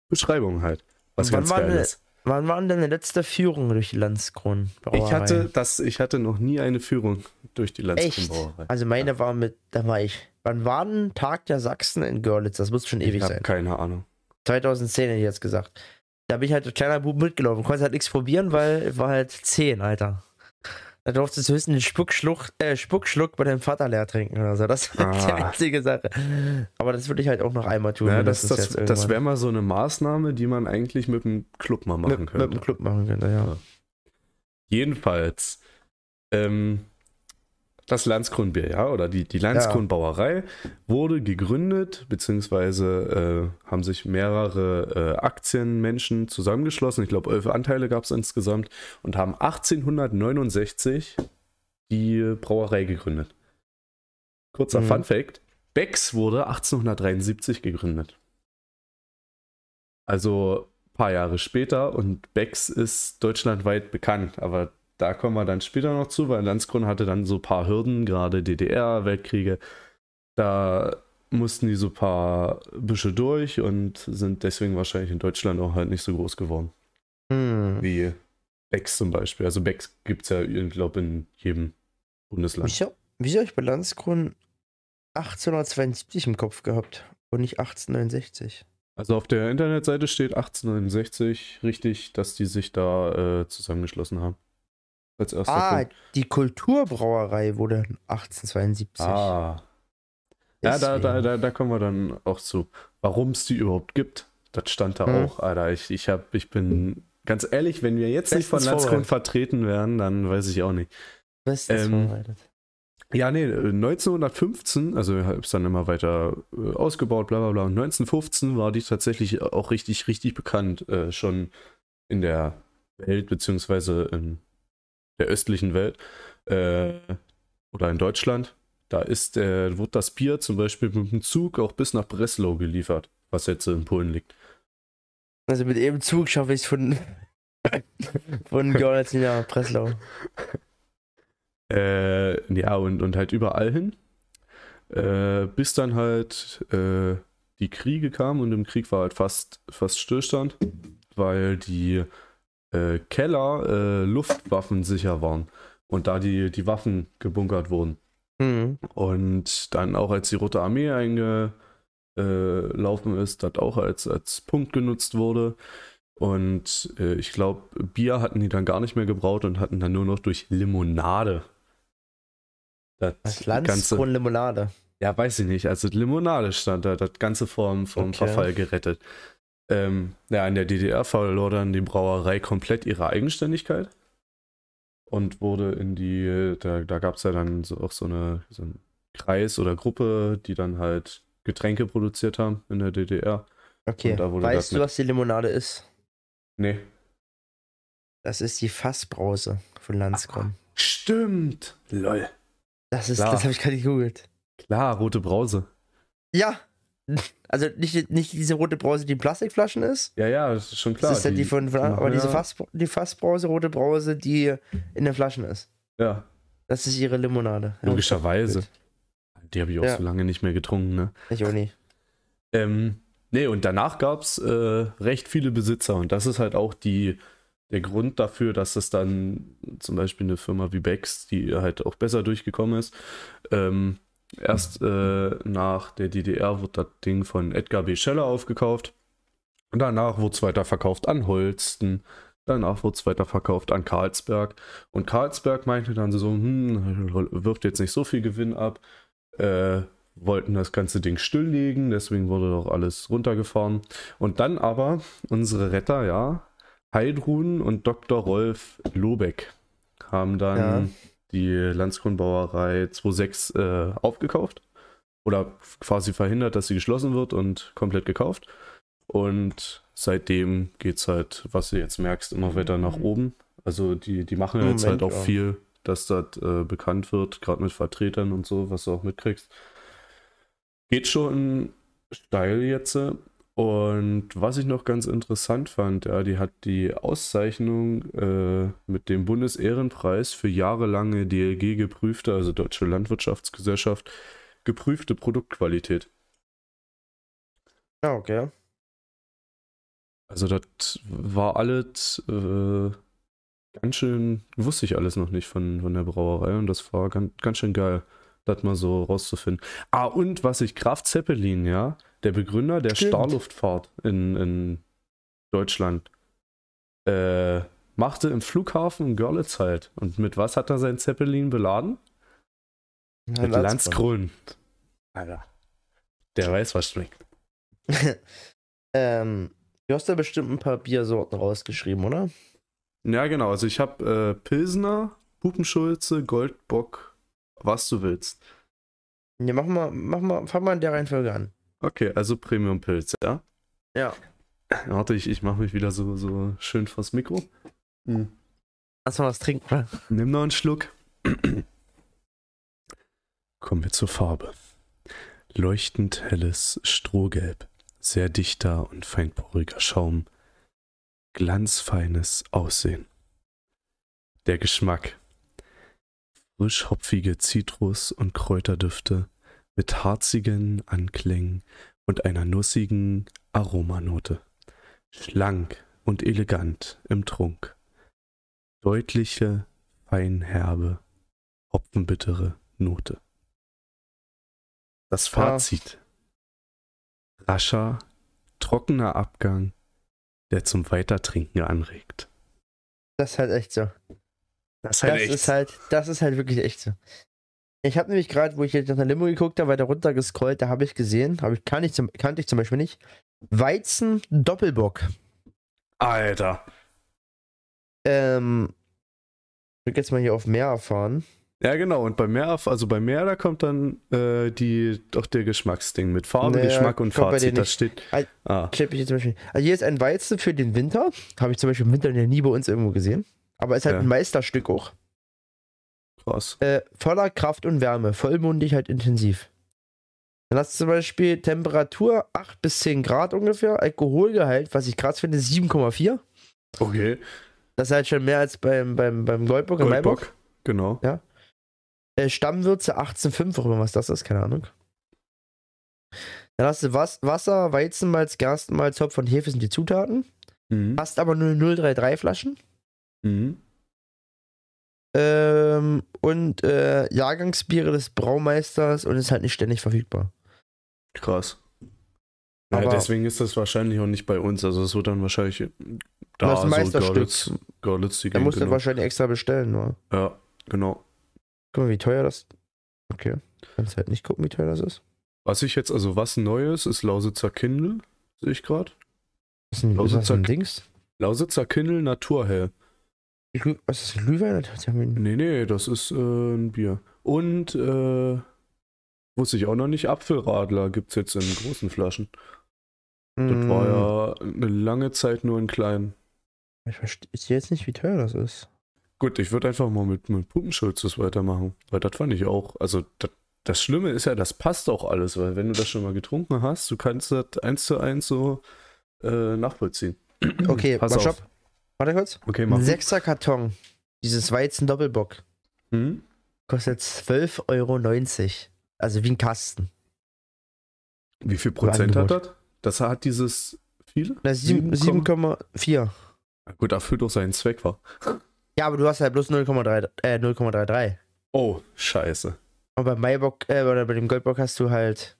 Speaker 1: Beschreibungen halt. Was ganz geil
Speaker 2: denn-
Speaker 1: ist.
Speaker 2: Wann war denn deine letzte Führung durch die Landskron?
Speaker 1: Ich hatte, das, ich hatte noch nie eine Führung durch die
Speaker 2: Echt?
Speaker 1: Landskronbrauerei.
Speaker 2: Also meine war mit, da war ich. Wann war denn Tag der Sachsen in Görlitz? Das muss schon ewig
Speaker 1: Ich habe
Speaker 2: sein.
Speaker 1: keine Ahnung.
Speaker 2: 2010 hätte ich jetzt gesagt. Da bin ich halt als kleiner Bub mitgelaufen. Konnte halt nichts probieren, weil ich war halt 10, Alter. Da durftest du höchstens den Spuckschluck, äh, Spuckschluck bei deinem Vater leer trinken oder so. Das war die
Speaker 1: Ah.
Speaker 2: einzige Sache. Aber das würde ich halt auch noch einmal tun.
Speaker 1: Ja, das das, das wäre mal so eine Maßnahme, die man eigentlich mit dem Club mal machen
Speaker 2: mit,
Speaker 1: könnte.
Speaker 2: mit dem Club machen könnte, ja.
Speaker 1: Ja. Jedenfalls, ähm, das Landskronbier, ja, oder die, die Landskronbrauerei wurde gegründet, beziehungsweise äh, haben sich mehrere äh, Aktienmenschen zusammengeschlossen. Ich glaube, elf Anteile gab es insgesamt und haben 1869 die Brauerei gegründet. Kurzer
Speaker 2: Mhm.
Speaker 1: Fun Fact: Becks wurde 1873 gegründet. Also ein paar Jahre später und Becks ist deutschlandweit bekannt, aber da kommen wir dann später noch zu, weil Landskron hatte dann so ein paar Hürden, gerade DDR, Weltkriege. Da mussten die so ein paar Büsche durch und sind deswegen wahrscheinlich in Deutschland auch halt nicht so groß geworden.
Speaker 2: Hm.
Speaker 1: Wie Becks zum Beispiel. Also Becks gibt es ja, ich glaube, in jedem Bundesland.
Speaker 2: Wieso, wieso habe ich bei Landskron 1872 im Kopf gehabt und nicht 1869?
Speaker 1: Also auf der Internetseite steht 1869 richtig, dass die sich da äh, zusammengeschlossen haben. Als erster
Speaker 2: Ah,
Speaker 1: Punkt.
Speaker 2: die Kulturbrauerei wurde 1872.
Speaker 1: Ah. Ja, da, da, da, da kommen wir dann auch zu. Warum es die überhaupt gibt, das stand da
Speaker 2: Hm.
Speaker 1: auch. Alter, ich, ich, hab, ich bin ganz ehrlich, wenn wir jetzt nicht von
Speaker 2: Bestens vorbereitet.
Speaker 1: vertreten wären, dann weiß ich auch nicht.
Speaker 2: Bestens
Speaker 1: Ähm,
Speaker 2: vorbereitet.
Speaker 1: Ja, nee, äh, 1915, also ist dann immer weiter äh, ausgebaut, bla bla bla. Und 1915 war die tatsächlich auch richtig, richtig bekannt, äh, schon in der Welt, beziehungsweise in der östlichen Welt äh, oder in Deutschland. Da ist, äh, wird das Bier zum Beispiel mit dem Zug auch bis nach Breslau geliefert, was jetzt in Polen liegt.
Speaker 2: Also mit eben Zug schaffe ich es von, *laughs* von Görlitz nach Breslau.
Speaker 1: Äh, ja, und, und halt überall hin. Äh, bis dann halt äh, die Kriege kamen und im Krieg war halt fast, fast Stillstand, weil die äh, Keller äh, luftwaffensicher waren und da die, die Waffen gebunkert wurden.
Speaker 2: Hm.
Speaker 1: Und dann auch als die Rote Armee eingelaufen ist, das auch als, als Punkt genutzt wurde. Und äh, ich glaube, Bier hatten die dann gar nicht mehr gebraut und hatten dann nur noch durch Limonade. Das
Speaker 2: Das
Speaker 1: ganze,
Speaker 2: Landskron Limonade.
Speaker 1: ja, weiß ich nicht. Also Limonade stand da, das Ganze vom, vom
Speaker 2: Okay.
Speaker 1: Verfall gerettet. Ähm, ja, in der DDR verlor dann die Brauerei komplett ihre Eigenständigkeit und wurde in die, da, da gab es ja dann so, auch so, eine, so einen Kreis oder Gruppe, die dann halt Getränke produziert haben in der DDR.
Speaker 2: Okay. Weißt du, was die Limonade ist?
Speaker 1: Nee.
Speaker 2: Das ist die Fassbrause von Landskron.
Speaker 1: Stimmt. Lol.
Speaker 2: Das ist,
Speaker 1: klar.
Speaker 2: das habe ich gerade gegoogelt.
Speaker 1: Klar, rote Brause.
Speaker 2: Ja. Also nicht, nicht diese rote Brause, die in Plastikflaschen ist.
Speaker 1: Ja, ja, das ist schon klar.
Speaker 2: das ist ja die, von, von aber diese
Speaker 1: ja-
Speaker 2: Fass, die Fassbrause, rote Brause, die in den Flaschen ist.
Speaker 1: Ja,
Speaker 2: Das ist ihre Limonade.
Speaker 1: Logischerweise. Die habe ich auch
Speaker 2: Ja.
Speaker 1: so lange nicht mehr getrunken, ne?
Speaker 2: Ich auch nicht.
Speaker 1: Ähm, nee, und danach gab es äh, recht viele Besitzer und das ist halt auch die, der Grund dafür, dass es dann zum Beispiel eine Firma wie Becks, die halt auch besser durchgekommen ist, ähm, erst äh, nach der DDR wurde das Ding von Edgar B. Scheller aufgekauft danach wurde es weiterverkauft an Holsten. Danach wurde es weiterverkauft an Carlsberg. Und Carlsberg meinte dann so, hm, wirft jetzt nicht so viel Gewinn ab. Äh, wollten das ganze Ding stilllegen, deswegen wurde doch alles runtergefahren. Und dann aber unsere Retter, ja, Heidrun und Dr. Rolf Lobeck haben dann
Speaker 2: Ja.
Speaker 1: Die Landskronbrauerei 26 äh, aufgekauft oder quasi verhindert, dass sie geschlossen wird und komplett gekauft. Und seitdem geht es halt, was du jetzt merkst, immer weiter nach oben. Also die, die machen jetzt
Speaker 2: Moment,
Speaker 1: halt auch
Speaker 2: ja.
Speaker 1: viel, dass das äh, bekannt wird, gerade mit Vertretern und so, was du auch mitkriegst. Geht schon steil jetzt. Und was ich noch ganz interessant fand, ja, die hat die Auszeichnung äh, mit dem Bundesehrenpreis für jahrelange DLG geprüfte, also Deutsche Landwirtschaftsgesellschaft, geprüfte Produktqualität.
Speaker 2: Ja, okay.
Speaker 1: Also das war alles äh, ganz schön, wusste ich alles noch nicht von, von der Brauerei und das war ganz, ganz schön geil, das mal so rauszufinden. Ah, und was ich, Graf Zeppelin, ja, der Begründer der
Speaker 2: Stimmt.
Speaker 1: Starluftfahrt in, in Deutschland, äh, machte im Flughafen in Görlitz halt. Und mit was hat er sein Zeppelin beladen?
Speaker 2: Ja,
Speaker 1: mit Landsgrund.
Speaker 2: Alter.
Speaker 1: Der weiß, was schmeckt. *laughs*
Speaker 2: ähm, du hast da bestimmt ein paar Biersorten rausgeschrieben, oder?
Speaker 1: Ja, genau. Also ich habe äh, Pilsner, Pupenschulze, Goldbock, was du willst.
Speaker 2: Ja, mach mal, mach mal, fang mal in der Reihenfolge an.
Speaker 1: Okay, also Premium Pilz, ja?
Speaker 2: Ja.
Speaker 1: Warte, ich, ich mache mich wieder so, so schön vors Mikro.
Speaker 2: Lass mal was trinken, oder?
Speaker 1: Nimm noch einen Schluck. Kommen wir zur Farbe. Leuchtend helles Strohgelb, sehr dichter und feinporiger Schaum, glanzfeines Aussehen. Der Geschmack. Frisch hopfige Zitrus- und Kräuterdüfte mit harzigen Anklängen und einer nussigen Aromanote. Schlank und elegant im Trunk. Deutliche, feinherbe, hopfenbittere Note. Das Fazit. Rascher, trockener Abgang, der zum Weitertrinken anregt.
Speaker 2: Das ist halt echt so.
Speaker 1: Das
Speaker 2: Das ist halt, das ist halt wirklich echt so. Ich habe nämlich gerade, wo ich jetzt nach der Limo geguckt habe, weiter runter gescrollt, da habe ich gesehen, habe ich, kann ich zum, kannte ich zum Beispiel nicht, Weizen Doppelbock.
Speaker 1: Alter.
Speaker 2: Ähm, ich jetzt mal hier auf mehr erfahren.
Speaker 1: Ja, genau. Und bei mehr, also bei mehr, da kommt dann äh, die, doch der Geschmacksding mit Farbe,
Speaker 2: Naja,
Speaker 1: Geschmack und Fazit. Das steht.
Speaker 2: Al-
Speaker 1: Ah,
Speaker 2: Klipp ich jetzt zum Beispiel. Also hier ist ein Weizen für den Winter. Habe ich zum Beispiel im Winter ja nie bei uns irgendwo gesehen. Aber ist halt
Speaker 1: Ja.
Speaker 2: ein Meisterstück auch.
Speaker 1: Krass.
Speaker 2: Äh, voller Kraft und Wärme, vollmundig halt intensiv. Dann hast du zum Beispiel Temperatur 8 bis 10 Grad ungefähr, Alkoholgehalt, was ich krass finde, 7,4.
Speaker 1: Okay.
Speaker 2: Das ist halt schon mehr als beim, beim, beim Goldbock und Maibock.
Speaker 1: Goldbock. Genau.
Speaker 2: Äh, Stammwürze 18,5, auch immer was das ist, keine Ahnung. Dann hast du Was Wasser, Weizenmalz, Gerstenmalz, Hopf und Hefe sind die Zutaten.
Speaker 1: Mhm.
Speaker 2: Hast aber nur 033 Flaschen.
Speaker 1: Mhm.
Speaker 2: Ähm, und äh, Jahrgangsbiere des Braumeisters und ist halt nicht ständig verfügbar.
Speaker 1: Krass. Ja,
Speaker 2: Aber-
Speaker 1: deswegen ist das wahrscheinlich auch nicht bei uns. Also es wird dann wahrscheinlich da
Speaker 2: Das Meisterstück.
Speaker 1: Görlitz, Görlitz die
Speaker 2: Da musst du
Speaker 1: genau.
Speaker 2: wahrscheinlich extra bestellen, nur.
Speaker 1: Ja, genau.
Speaker 2: Guck mal, wie teuer das. Okay. Kannst halt nicht gucken, wie teuer das ist.
Speaker 1: Was ich jetzt, also was Neues, ist Lausitzer Kindle, sehe ich gerade.
Speaker 2: Was ist denn was ist das
Speaker 1: Lausitzer-
Speaker 2: Dings?
Speaker 1: Lausitzer Kindle Naturhell.
Speaker 2: Glüh- Was ist das? Glühwein? Das
Speaker 1: Nee, nee, das ist äh, ein Bier. Und, äh, wusste ich auch noch nicht, Apfelradler gibt es jetzt in großen Flaschen. Das war
Speaker 2: Mm,
Speaker 1: ja eine lange Zeit nur in kleinen.
Speaker 2: Ich verstehe jetzt nicht, wie teuer das ist.
Speaker 1: Gut, ich würde einfach mal mit, mit Puppenschulzes weitermachen, weil das fand ich auch, also das, das Schlimme ist ja, das passt auch alles, weil wenn du das schon mal getrunken hast, du kannst das eins zu eins so äh, nachvollziehen.
Speaker 2: Okay,
Speaker 1: Pass
Speaker 2: mal
Speaker 1: auf.
Speaker 2: stopp. Warte kurz.
Speaker 1: Okay,
Speaker 2: Ein
Speaker 1: mach.
Speaker 2: sechser Karton. Dieses Weizen Doppelbock.
Speaker 1: Hm?
Speaker 2: Kostet 12,90 Euro. Also wie ein Kasten.
Speaker 1: Wie viel Prozent hat das? Das hat dieses viele?
Speaker 2: Na, sieben-
Speaker 1: Sieben
Speaker 2: 7,4.
Speaker 1: Na Gut, erfüllt auch seinen Zweck war.
Speaker 2: Ja, aber du hast halt bloß 0,3 äh, 0,33.
Speaker 1: Oh, scheiße.
Speaker 2: Und beim Maibock, äh, oder bei dem Goldbock hast du halt.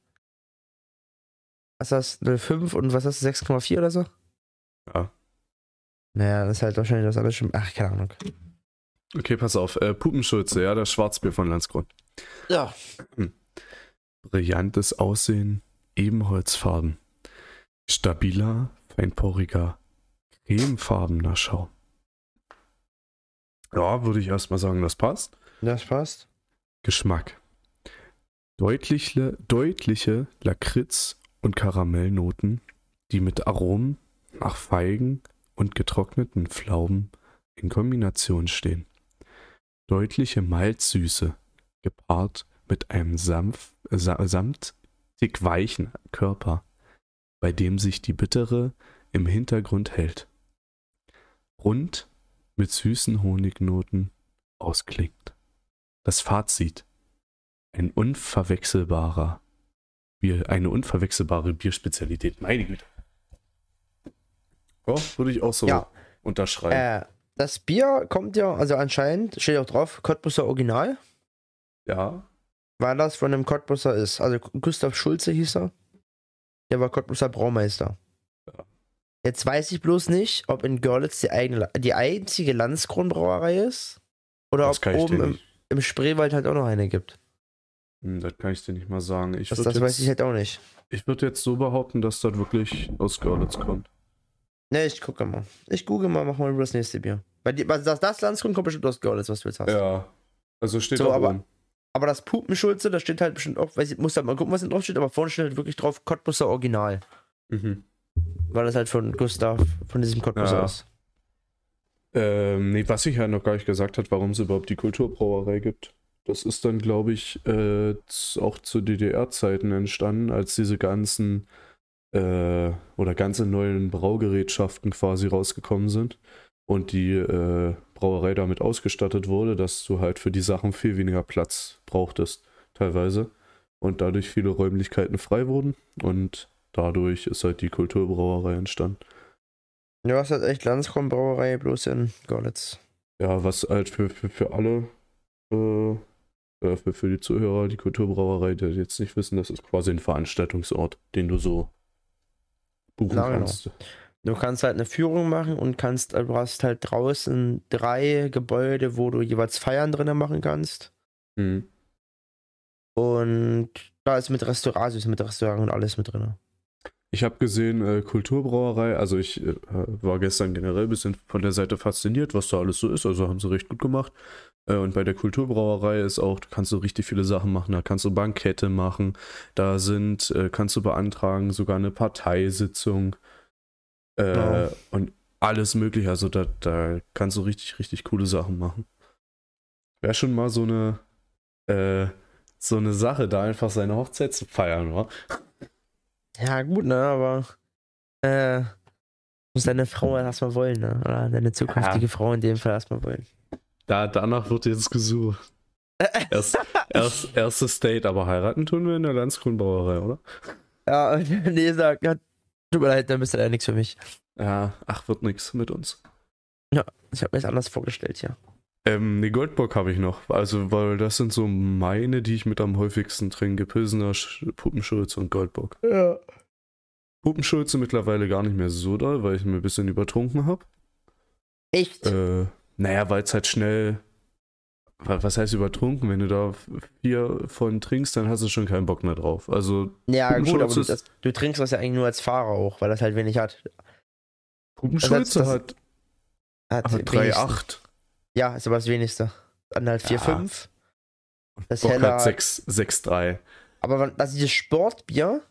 Speaker 2: Was hast du? 0,5 und was hast du? 6,4 oder so?
Speaker 1: Ja.
Speaker 2: Naja, das ist halt wahrscheinlich das alles schon. Ach, keine Ahnung.
Speaker 1: Okay, pass auf. Äh, Puppenschulze, ja, das Schwarzbier von Landsgrund.
Speaker 2: Ja.
Speaker 1: Brillantes Aussehen, Ebenholzfarben. Stabiler, feinporiger, cremefarbener Schaum. Ja, würde ich erstmal sagen, das passt.
Speaker 2: Das passt.
Speaker 1: Geschmack. Deutliche, deutliche Lakritz- und Karamellnoten, die mit Aromen nach Feigen und getrockneten Pflaumen in Kombination stehen. Deutliche Malzsüße, gepaart mit einem sanft, sa samtig weichen Körper. bei dem sich die bittere im Hintergrund hält. Rund mit süßen Honignoten ausklingt. Das Fazit. Ein unverwechselbarer Bier, eine unverwechselbare Bierspezialität. Meine Güte. Ja, würde ich auch so
Speaker 2: Ja.
Speaker 1: unterschreiben.
Speaker 2: Äh, das Bier kommt ja, also anscheinend, steht auch drauf, Cottbusser Original,
Speaker 1: ja.
Speaker 2: weil das von einem Cottbusser ist. Also Gustav Schulze hieß er. Der war Cottbusser Braumeister.
Speaker 1: Ja.
Speaker 2: Jetzt weiß ich bloß nicht, ob in Görlitz die, eigene, die einzige Landskronbrauerei ist. Oder
Speaker 1: Das
Speaker 2: ob oben im, im Spreewald halt auch noch eine gibt.
Speaker 1: Hm, Das kann ich dir nicht mal sagen. Ich
Speaker 2: Das,
Speaker 1: würde
Speaker 2: das
Speaker 1: jetzt,
Speaker 2: weiß ich halt auch nicht.
Speaker 1: ich würd jetzt so behaupten, dass das wirklich aus Görlitz kommt.
Speaker 2: Ne, ich gucke mal. Ich google mal, mach mal über das nächste Bier. Weil die, das, das Landskron kommt bestimmt aus Görlitz, was du jetzt hast.
Speaker 1: Ja. Also steht
Speaker 2: So,
Speaker 1: da
Speaker 2: aber-
Speaker 1: oben.
Speaker 2: Aber das Pupenschulze, da steht halt bestimmt auch, weiß ich, muss halt mal gucken, was da drauf steht, aber vorne steht halt wirklich drauf Cottbusser Original.
Speaker 1: Mhm.
Speaker 2: Weil das halt von Gustav, von diesem Cottbusser
Speaker 1: Ja.
Speaker 2: ist.
Speaker 1: Ähm, nee, was ich ja noch gar nicht gesagt hat, warum es überhaupt die Kulturbrauerei gibt. Das ist dann, glaube ich, äh, auch zu DDR-Zeiten entstanden, als diese ganzen äh, oder ganze neuen Braugerätschaften quasi rausgekommen sind und die äh, Brauerei damit ausgestattet wurde, dass du halt für die Sachen viel weniger Platz brauchtest, teilweise. Und dadurch viele Räumlichkeiten frei wurden und dadurch ist halt die Kulturbrauerei entstanden.
Speaker 2: Ja, es hat echt Landskron-Brauerei, bloß in Görlitz.
Speaker 1: Ja, was halt für, für, für alle, äh, für, für die Zuhörer, die Kulturbrauerei, die jetzt nicht wissen, das ist quasi ein Veranstaltungsort, den du so buchen
Speaker 2: Ja, genau.
Speaker 1: kannst.
Speaker 2: Du kannst halt eine Führung machen und kannst, du hast halt draußen drei Gebäude, wo du jeweils Feiern drinnen machen kannst.
Speaker 1: Mhm.
Speaker 2: Und da ist mit Restaurant, also ist mit Restaurant und alles mit drin.
Speaker 1: Ich habe gesehen, äh, Kulturbrauerei, also ich äh, war gestern generell ein bisschen von der Seite fasziniert, was da alles so ist, also haben sie recht gut gemacht. Äh, und bei der Kulturbrauerei ist auch, du kannst so richtig viele Sachen machen, da kannst du Bankette machen, da sind, äh, kannst du beantragen, sogar eine Parteisitzung äh,
Speaker 2: Wow.
Speaker 1: und alles mögliche, also da, da kannst du richtig, richtig coole Sachen machen. Wäre schon mal so eine, äh, so eine Sache, da einfach seine Hochzeit zu feiern, wa?
Speaker 2: Ja, gut, ne, aber äh, muss deine Frau erstmal wollen, ne? Oder deine zukünftige Frau in dem Fall erstmal wollen.
Speaker 1: Da, danach wird jetzt gesucht. *laughs* Erst, erst, erstes Date, aber heiraten tun wir in der Landskronbrauerei, oder?
Speaker 2: Ja, *laughs* nee, sagt, ja, tut mir leid, dann bist du ja nichts für mich.
Speaker 1: Ja, ach, wird nix mit uns.
Speaker 2: Ich habe mir das anders vorgestellt, ja.
Speaker 1: Ähm, ne, Goldbock habe ich noch. Also, weil das sind so meine, die ich mit am häufigsten trinke. Pilsener, Sch- Puppenschulze und Goldbock.
Speaker 2: Ja.
Speaker 1: Puppenschulze mittlerweile gar nicht mehr so doll, weil ich mir ein bisschen übertrunken habe.
Speaker 2: Echt?
Speaker 1: Äh, naja, weil es halt schnell. wa- Was heißt übertrunken? Wenn du da vier von trinkst, dann hast du schon keinen Bock mehr drauf. Also,
Speaker 2: ja, gut, aber du, das, du trinkst das ja eigentlich nur als Fahrer auch, weil das halt wenig hat.
Speaker 1: Puppenschulze
Speaker 2: das-
Speaker 1: hat,
Speaker 2: hat
Speaker 1: hat
Speaker 2: wenigsten.
Speaker 1: 3,8.
Speaker 2: Ja, ist aber das wenigste. Dann halt 4,
Speaker 1: Ja.
Speaker 2: 5. Das
Speaker 1: Bock
Speaker 2: Heller.
Speaker 1: hat 6, 6,3.
Speaker 2: Aber das ist dieses Sportbier,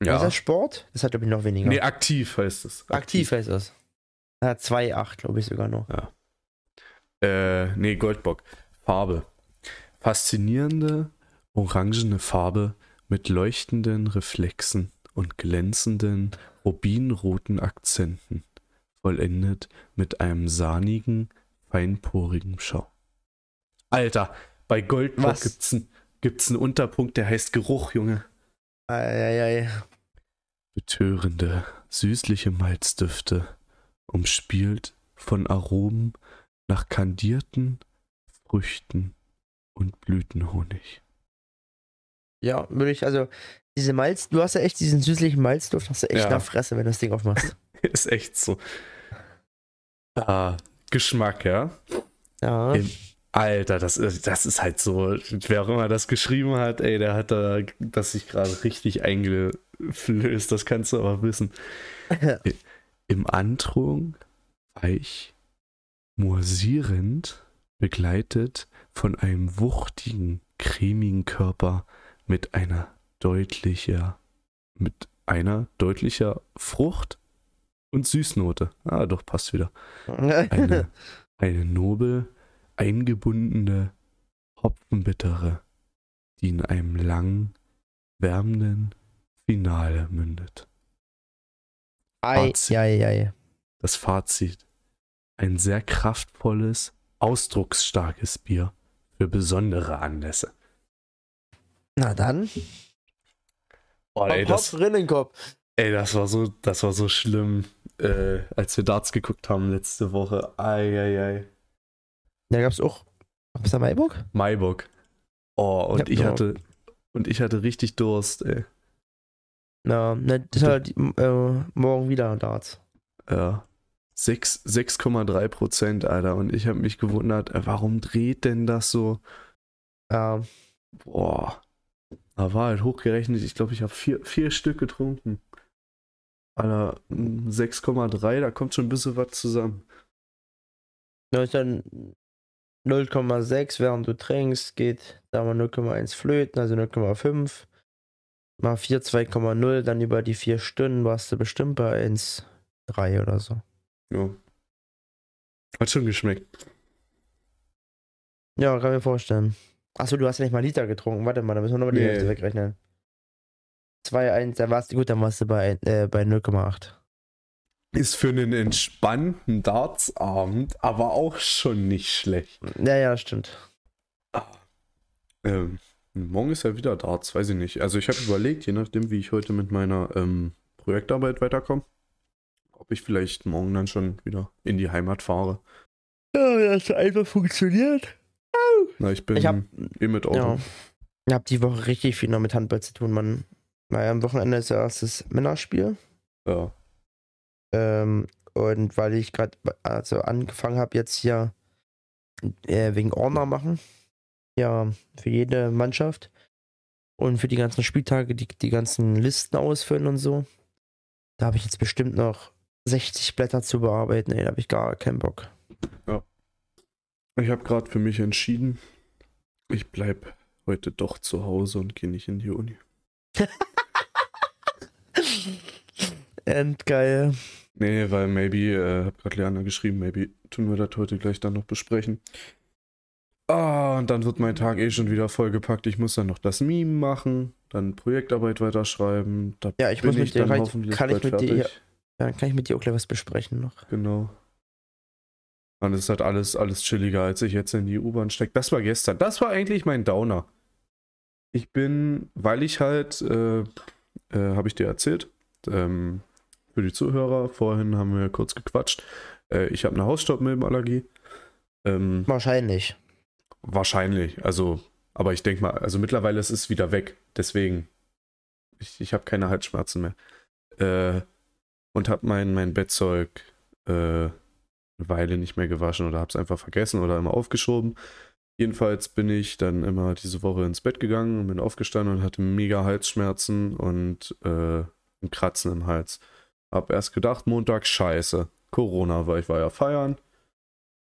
Speaker 2: was ist
Speaker 1: Ja.
Speaker 2: das Sport? Das hat, glaube ich, noch weniger.
Speaker 1: Nee, aktiv heißt es.
Speaker 2: Aktiv heißt das. Hat 2,8, glaube ich sogar noch.
Speaker 1: Äh, nee, Goldbock. Farbe. Faszinierende, orangene Farbe mit leuchtenden Reflexen und glänzenden, rubinroten Akzenten. Vollendet mit einem sahnigen, feinporigen Schau. Alter, bei Goldbock
Speaker 2: Was?
Speaker 1: gibt's, ein, gibt's einen Unterpunkt, der heißt Geruch, Junge.
Speaker 2: Eieiei.
Speaker 1: betörende, süßliche Malzdüfte, umspielt von Aromen nach kandierten Früchten und Blütenhonig.
Speaker 2: Ja, würde ich, also, diese Malz, du hast ja echt diesen süßlichen Malzduft, hast du echt
Speaker 1: Ja.
Speaker 2: nach Fresse, wenn du das Ding aufmachst. *laughs*
Speaker 1: Ist echt so. Ah, Geschmack, ja.
Speaker 2: Ja.
Speaker 1: Im- Alter, das ist, das ist halt so, wer auch immer das geschrieben hat, ey, der hat da das sich gerade richtig eingeflößt, das kannst du aber wissen. *laughs* Im Androhung weich, mursierend, begleitet von einem wuchtigen, cremigen Körper mit einer deutlicher, mit einer deutlicher Frucht und Süßnote. Ah, doch, passt wieder eine, *laughs* eine nobel eingebundene Hopfenbittere, die in einem langen, wärmenden Finale mündet.
Speaker 2: Ei,
Speaker 1: Fazit.
Speaker 2: ei, ei.
Speaker 1: Das Fazit. Ein sehr kraftvolles, ausdrucksstarkes Bier für besondere Anlässe.
Speaker 2: Na dann.
Speaker 1: Boah, ey, das,
Speaker 2: Rinnenkopf.
Speaker 1: ey, das war so, das war so schlimm, äh, als wir Darts geguckt haben letzte Woche. Ei, ei, ei.
Speaker 2: Da gab's auch. Was da Maiburg?
Speaker 1: Maibock. Oh, und
Speaker 2: Ja,
Speaker 1: ich
Speaker 2: ja.
Speaker 1: hatte, und ich hatte richtig Durst, ey.
Speaker 2: Na, ne, das halt äh, morgen wieder Darts.
Speaker 1: Ja. Sechs- 6,3 Prozent, Alter. Und ich habe mich gewundert, äh, warum dreht denn das so?
Speaker 2: Ja,
Speaker 1: Boah. Da war halt hochgerechnet, ich glaube, ich habe vier, vier Stück getrunken. Alter, mm, 6,3, da kommt schon ein bisschen was zusammen.
Speaker 2: da ist dann 0,6, während du trinkst, geht da mal 0,1 flöten, also 0,5. Mal 4, 2,0, dann über die 4 Stunden warst du bestimmt bei 1,3 oder so.
Speaker 1: Ja. Hat schon geschmeckt.
Speaker 2: Ja, kann mir vorstellen. Achso, du hast ja nicht mal Liter getrunken. Warte mal, da müssen wir nochmal die
Speaker 1: Nee.
Speaker 2: Hälfte wegrechnen. 2, 1, dann warst du gut, dann warst du bei, äh, bei 0,8.
Speaker 1: Ist für einen entspannten Dartsabend aber auch schon nicht schlecht.
Speaker 2: Ja, ja, das stimmt.
Speaker 1: Ähm, morgen ist ja wieder Darts, weiß ich nicht. Also ich habe überlegt, je nachdem, wie ich heute mit meiner ähm, Projektarbeit weiterkomme, ob ich vielleicht morgen dann schon wieder in die Heimat fahre.
Speaker 2: Ja, das einfach funktioniert.
Speaker 1: Na, ich bin
Speaker 2: Ich hab,
Speaker 1: eh mit Auto.
Speaker 2: ja, ich hab die Woche richtig viel noch mit Handball zu tun, Mann. Naja, am Wochenende ist ja erstes Männerspiel.
Speaker 1: Ja.
Speaker 2: Ähm, und weil ich gerade also angefangen habe, jetzt hier äh, wegen Ordner machen. Ja, für jede Mannschaft. Und für die ganzen Spieltage, die, die ganzen Listen ausfüllen und so. Da habe ich jetzt bestimmt noch 60 Blätter zu bearbeiten. Ey, da habe ich gar keinen Bock.
Speaker 1: Ich habe gerade für mich entschieden, ich bleib heute doch zu Hause und gehe nicht in die Uni. *laughs*
Speaker 2: Endgeil.
Speaker 1: Nee, weil maybe, äh, hab gerade Leander geschrieben, maybe tun wir das heute gleich dann noch besprechen. Ah, und dann wird mein Tag eh schon wieder vollgepackt. Ich muss dann noch das Meme machen, dann Projektarbeit weiterschreiben. Da
Speaker 2: Ja, ich muss mit
Speaker 1: ich dann
Speaker 2: ich, kann ich mit dir, ja, kann ich mit dir auch gleich was besprechen noch.
Speaker 1: Genau. Und es ist halt alles, alles chilliger, als ich jetzt in die U-Bahn stecke. Das war gestern. Das war eigentlich mein Downer. Ich bin, weil ich halt, äh, äh, habe ich dir erzählt, ähm, für die Zuhörer, vorhin haben wir kurz gequatscht. Äh, ich habe eine Hausstaubmilbenallergie. Ähm,
Speaker 2: Wahrscheinlich.
Speaker 1: wahrscheinlich, also, aber ich denke mal, also mittlerweile ist es wieder weg. Deswegen, ich, ich habe keine Halsschmerzen mehr. Äh, und habe mein, mein Bettzeug äh, eine Weile nicht mehr gewaschen oder habe es einfach vergessen oder immer aufgeschoben. Jedenfalls bin ich dann immer diese Woche ins Bett gegangen und bin aufgestanden und hatte mega Halsschmerzen und äh, ein Kratzen im Hals. Hab erst gedacht, Montag, scheiße, Corona, weil ich war ja feiern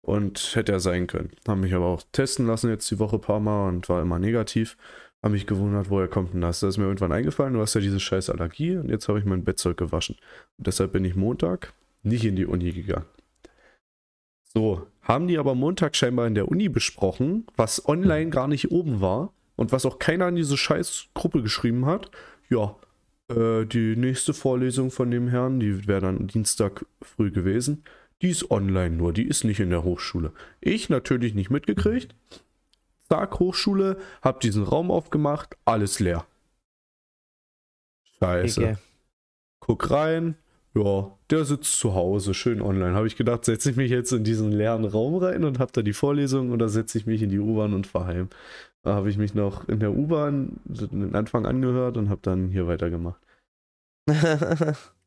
Speaker 1: und hätte ja sein können. Haben mich aber auch testen lassen jetzt die Woche ein paar Mal und war immer negativ. Hab mich gewundert, woher kommt denn das? Da ist mir irgendwann eingefallen, du hast ja diese scheiß Allergie und jetzt habe ich mein Bettzeug gewaschen. Und deshalb bin ich Montag nicht in die Uni gegangen. So, haben die aber Montag scheinbar in der Uni besprochen, was online gar nicht oben war und was auch keiner in diese scheiß Gruppe geschrieben hat. Ja, äh, die nächste Vorlesung von dem Herrn, die wäre dann Dienstag früh gewesen. Die ist online nur, die ist nicht in der Hochschule. Ich natürlich nicht mitgekriegt. Zack, Hochschule, hab diesen Raum aufgemacht, alles leer. Scheiße.
Speaker 2: Ecke.
Speaker 1: Guck rein, ja, der sitzt zu Hause, schön online. Habe ich gedacht, setze ich mich jetzt in diesen leeren Raum rein und habe da die Vorlesung oder setze ich mich in die U-Bahn und fahre heim. Da habe ich mich noch in der U-Bahn den Anfang angehört und habe dann hier weitergemacht. *laughs*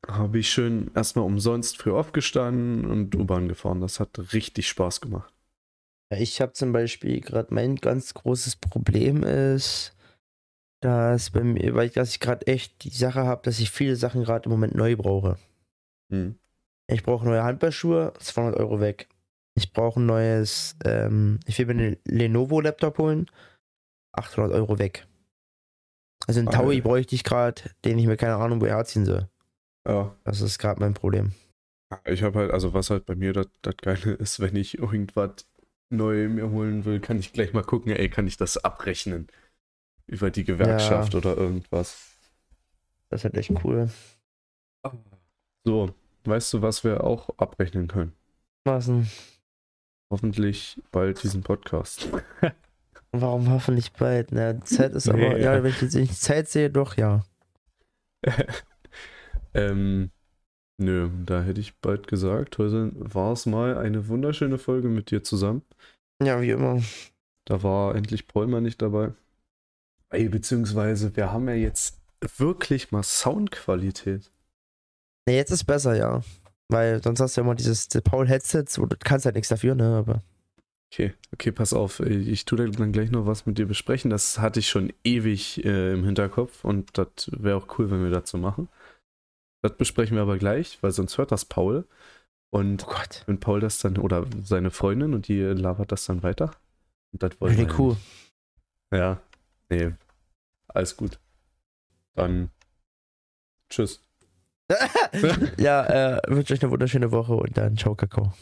Speaker 1: Habe ich schön erstmal umsonst früh aufgestanden und U-Bahn gefahren. Das hat richtig Spaß gemacht.
Speaker 2: Ja, ich habe zum Beispiel gerade mein ganz großes Problem ist, dass bei mir, weil ich, dass ich gerade echt die Sache habe, dass ich viele Sachen gerade im Moment neu brauche.
Speaker 1: Hm.
Speaker 2: Ich brauche neue Handballschuhe, 200 Euro weg. Ich brauche ein neues, ähm, ich will mir einen Lenovo-Laptop holen, 800 Euro weg. Also einen Taui bräuchte ich gerade, den ich mir keine Ahnung, wo herziehen soll.
Speaker 1: Ja,
Speaker 2: Das ist gerade mein Problem.
Speaker 1: ich habe halt, also was halt bei mir das das Geile *laughs* ist, wenn ich irgendwas neu mir holen will, kann ich gleich mal gucken, ey, kann ich das abrechnen? Über die Gewerkschaft oder irgendwas.
Speaker 2: Das ist halt echt cool.
Speaker 1: So, weißt du, was wir auch abrechnen können?
Speaker 2: Was denn?
Speaker 1: Hoffentlich bald diesen Podcast. *laughs*
Speaker 2: Warum hoffentlich bald? Na, Zeit ist aber,
Speaker 1: Nee,
Speaker 2: ja,
Speaker 1: ja.
Speaker 2: wenn ich jetzt nicht Zeit sehe, doch, ja. *laughs*
Speaker 1: ähm, nö, da hätte ich bald gesagt, heute war es mal eine wunderschöne Folge mit dir zusammen.
Speaker 2: Ja, wie immer.
Speaker 1: Da war endlich mal nicht dabei. Ey, beziehungsweise wir haben ja jetzt wirklich mal Soundqualität.
Speaker 2: Ne, jetzt ist besser, ja. Weil sonst hast du ja immer dieses Paul-Headset, wo du kannst halt nichts dafür, ne, aber.
Speaker 1: Okay, okay, pass auf. Ich tue dann gleich noch was mit dir besprechen. Das hatte ich schon ewig äh, im Hinterkopf und das wäre auch cool, wenn wir dazu machen. Das besprechen wir aber gleich, weil sonst hört das Paul. Und
Speaker 2: Oh Gott.
Speaker 1: wenn Paul das dann, oder seine Freundin und die labert das dann weiter. Und das wollen
Speaker 2: Kuh.
Speaker 1: nicht. Ja, nee, alles gut. Dann tschüss. *laughs* *laughs*
Speaker 2: ja, äh, wünsche euch eine wunderschöne Woche und dann ciao, Kakao.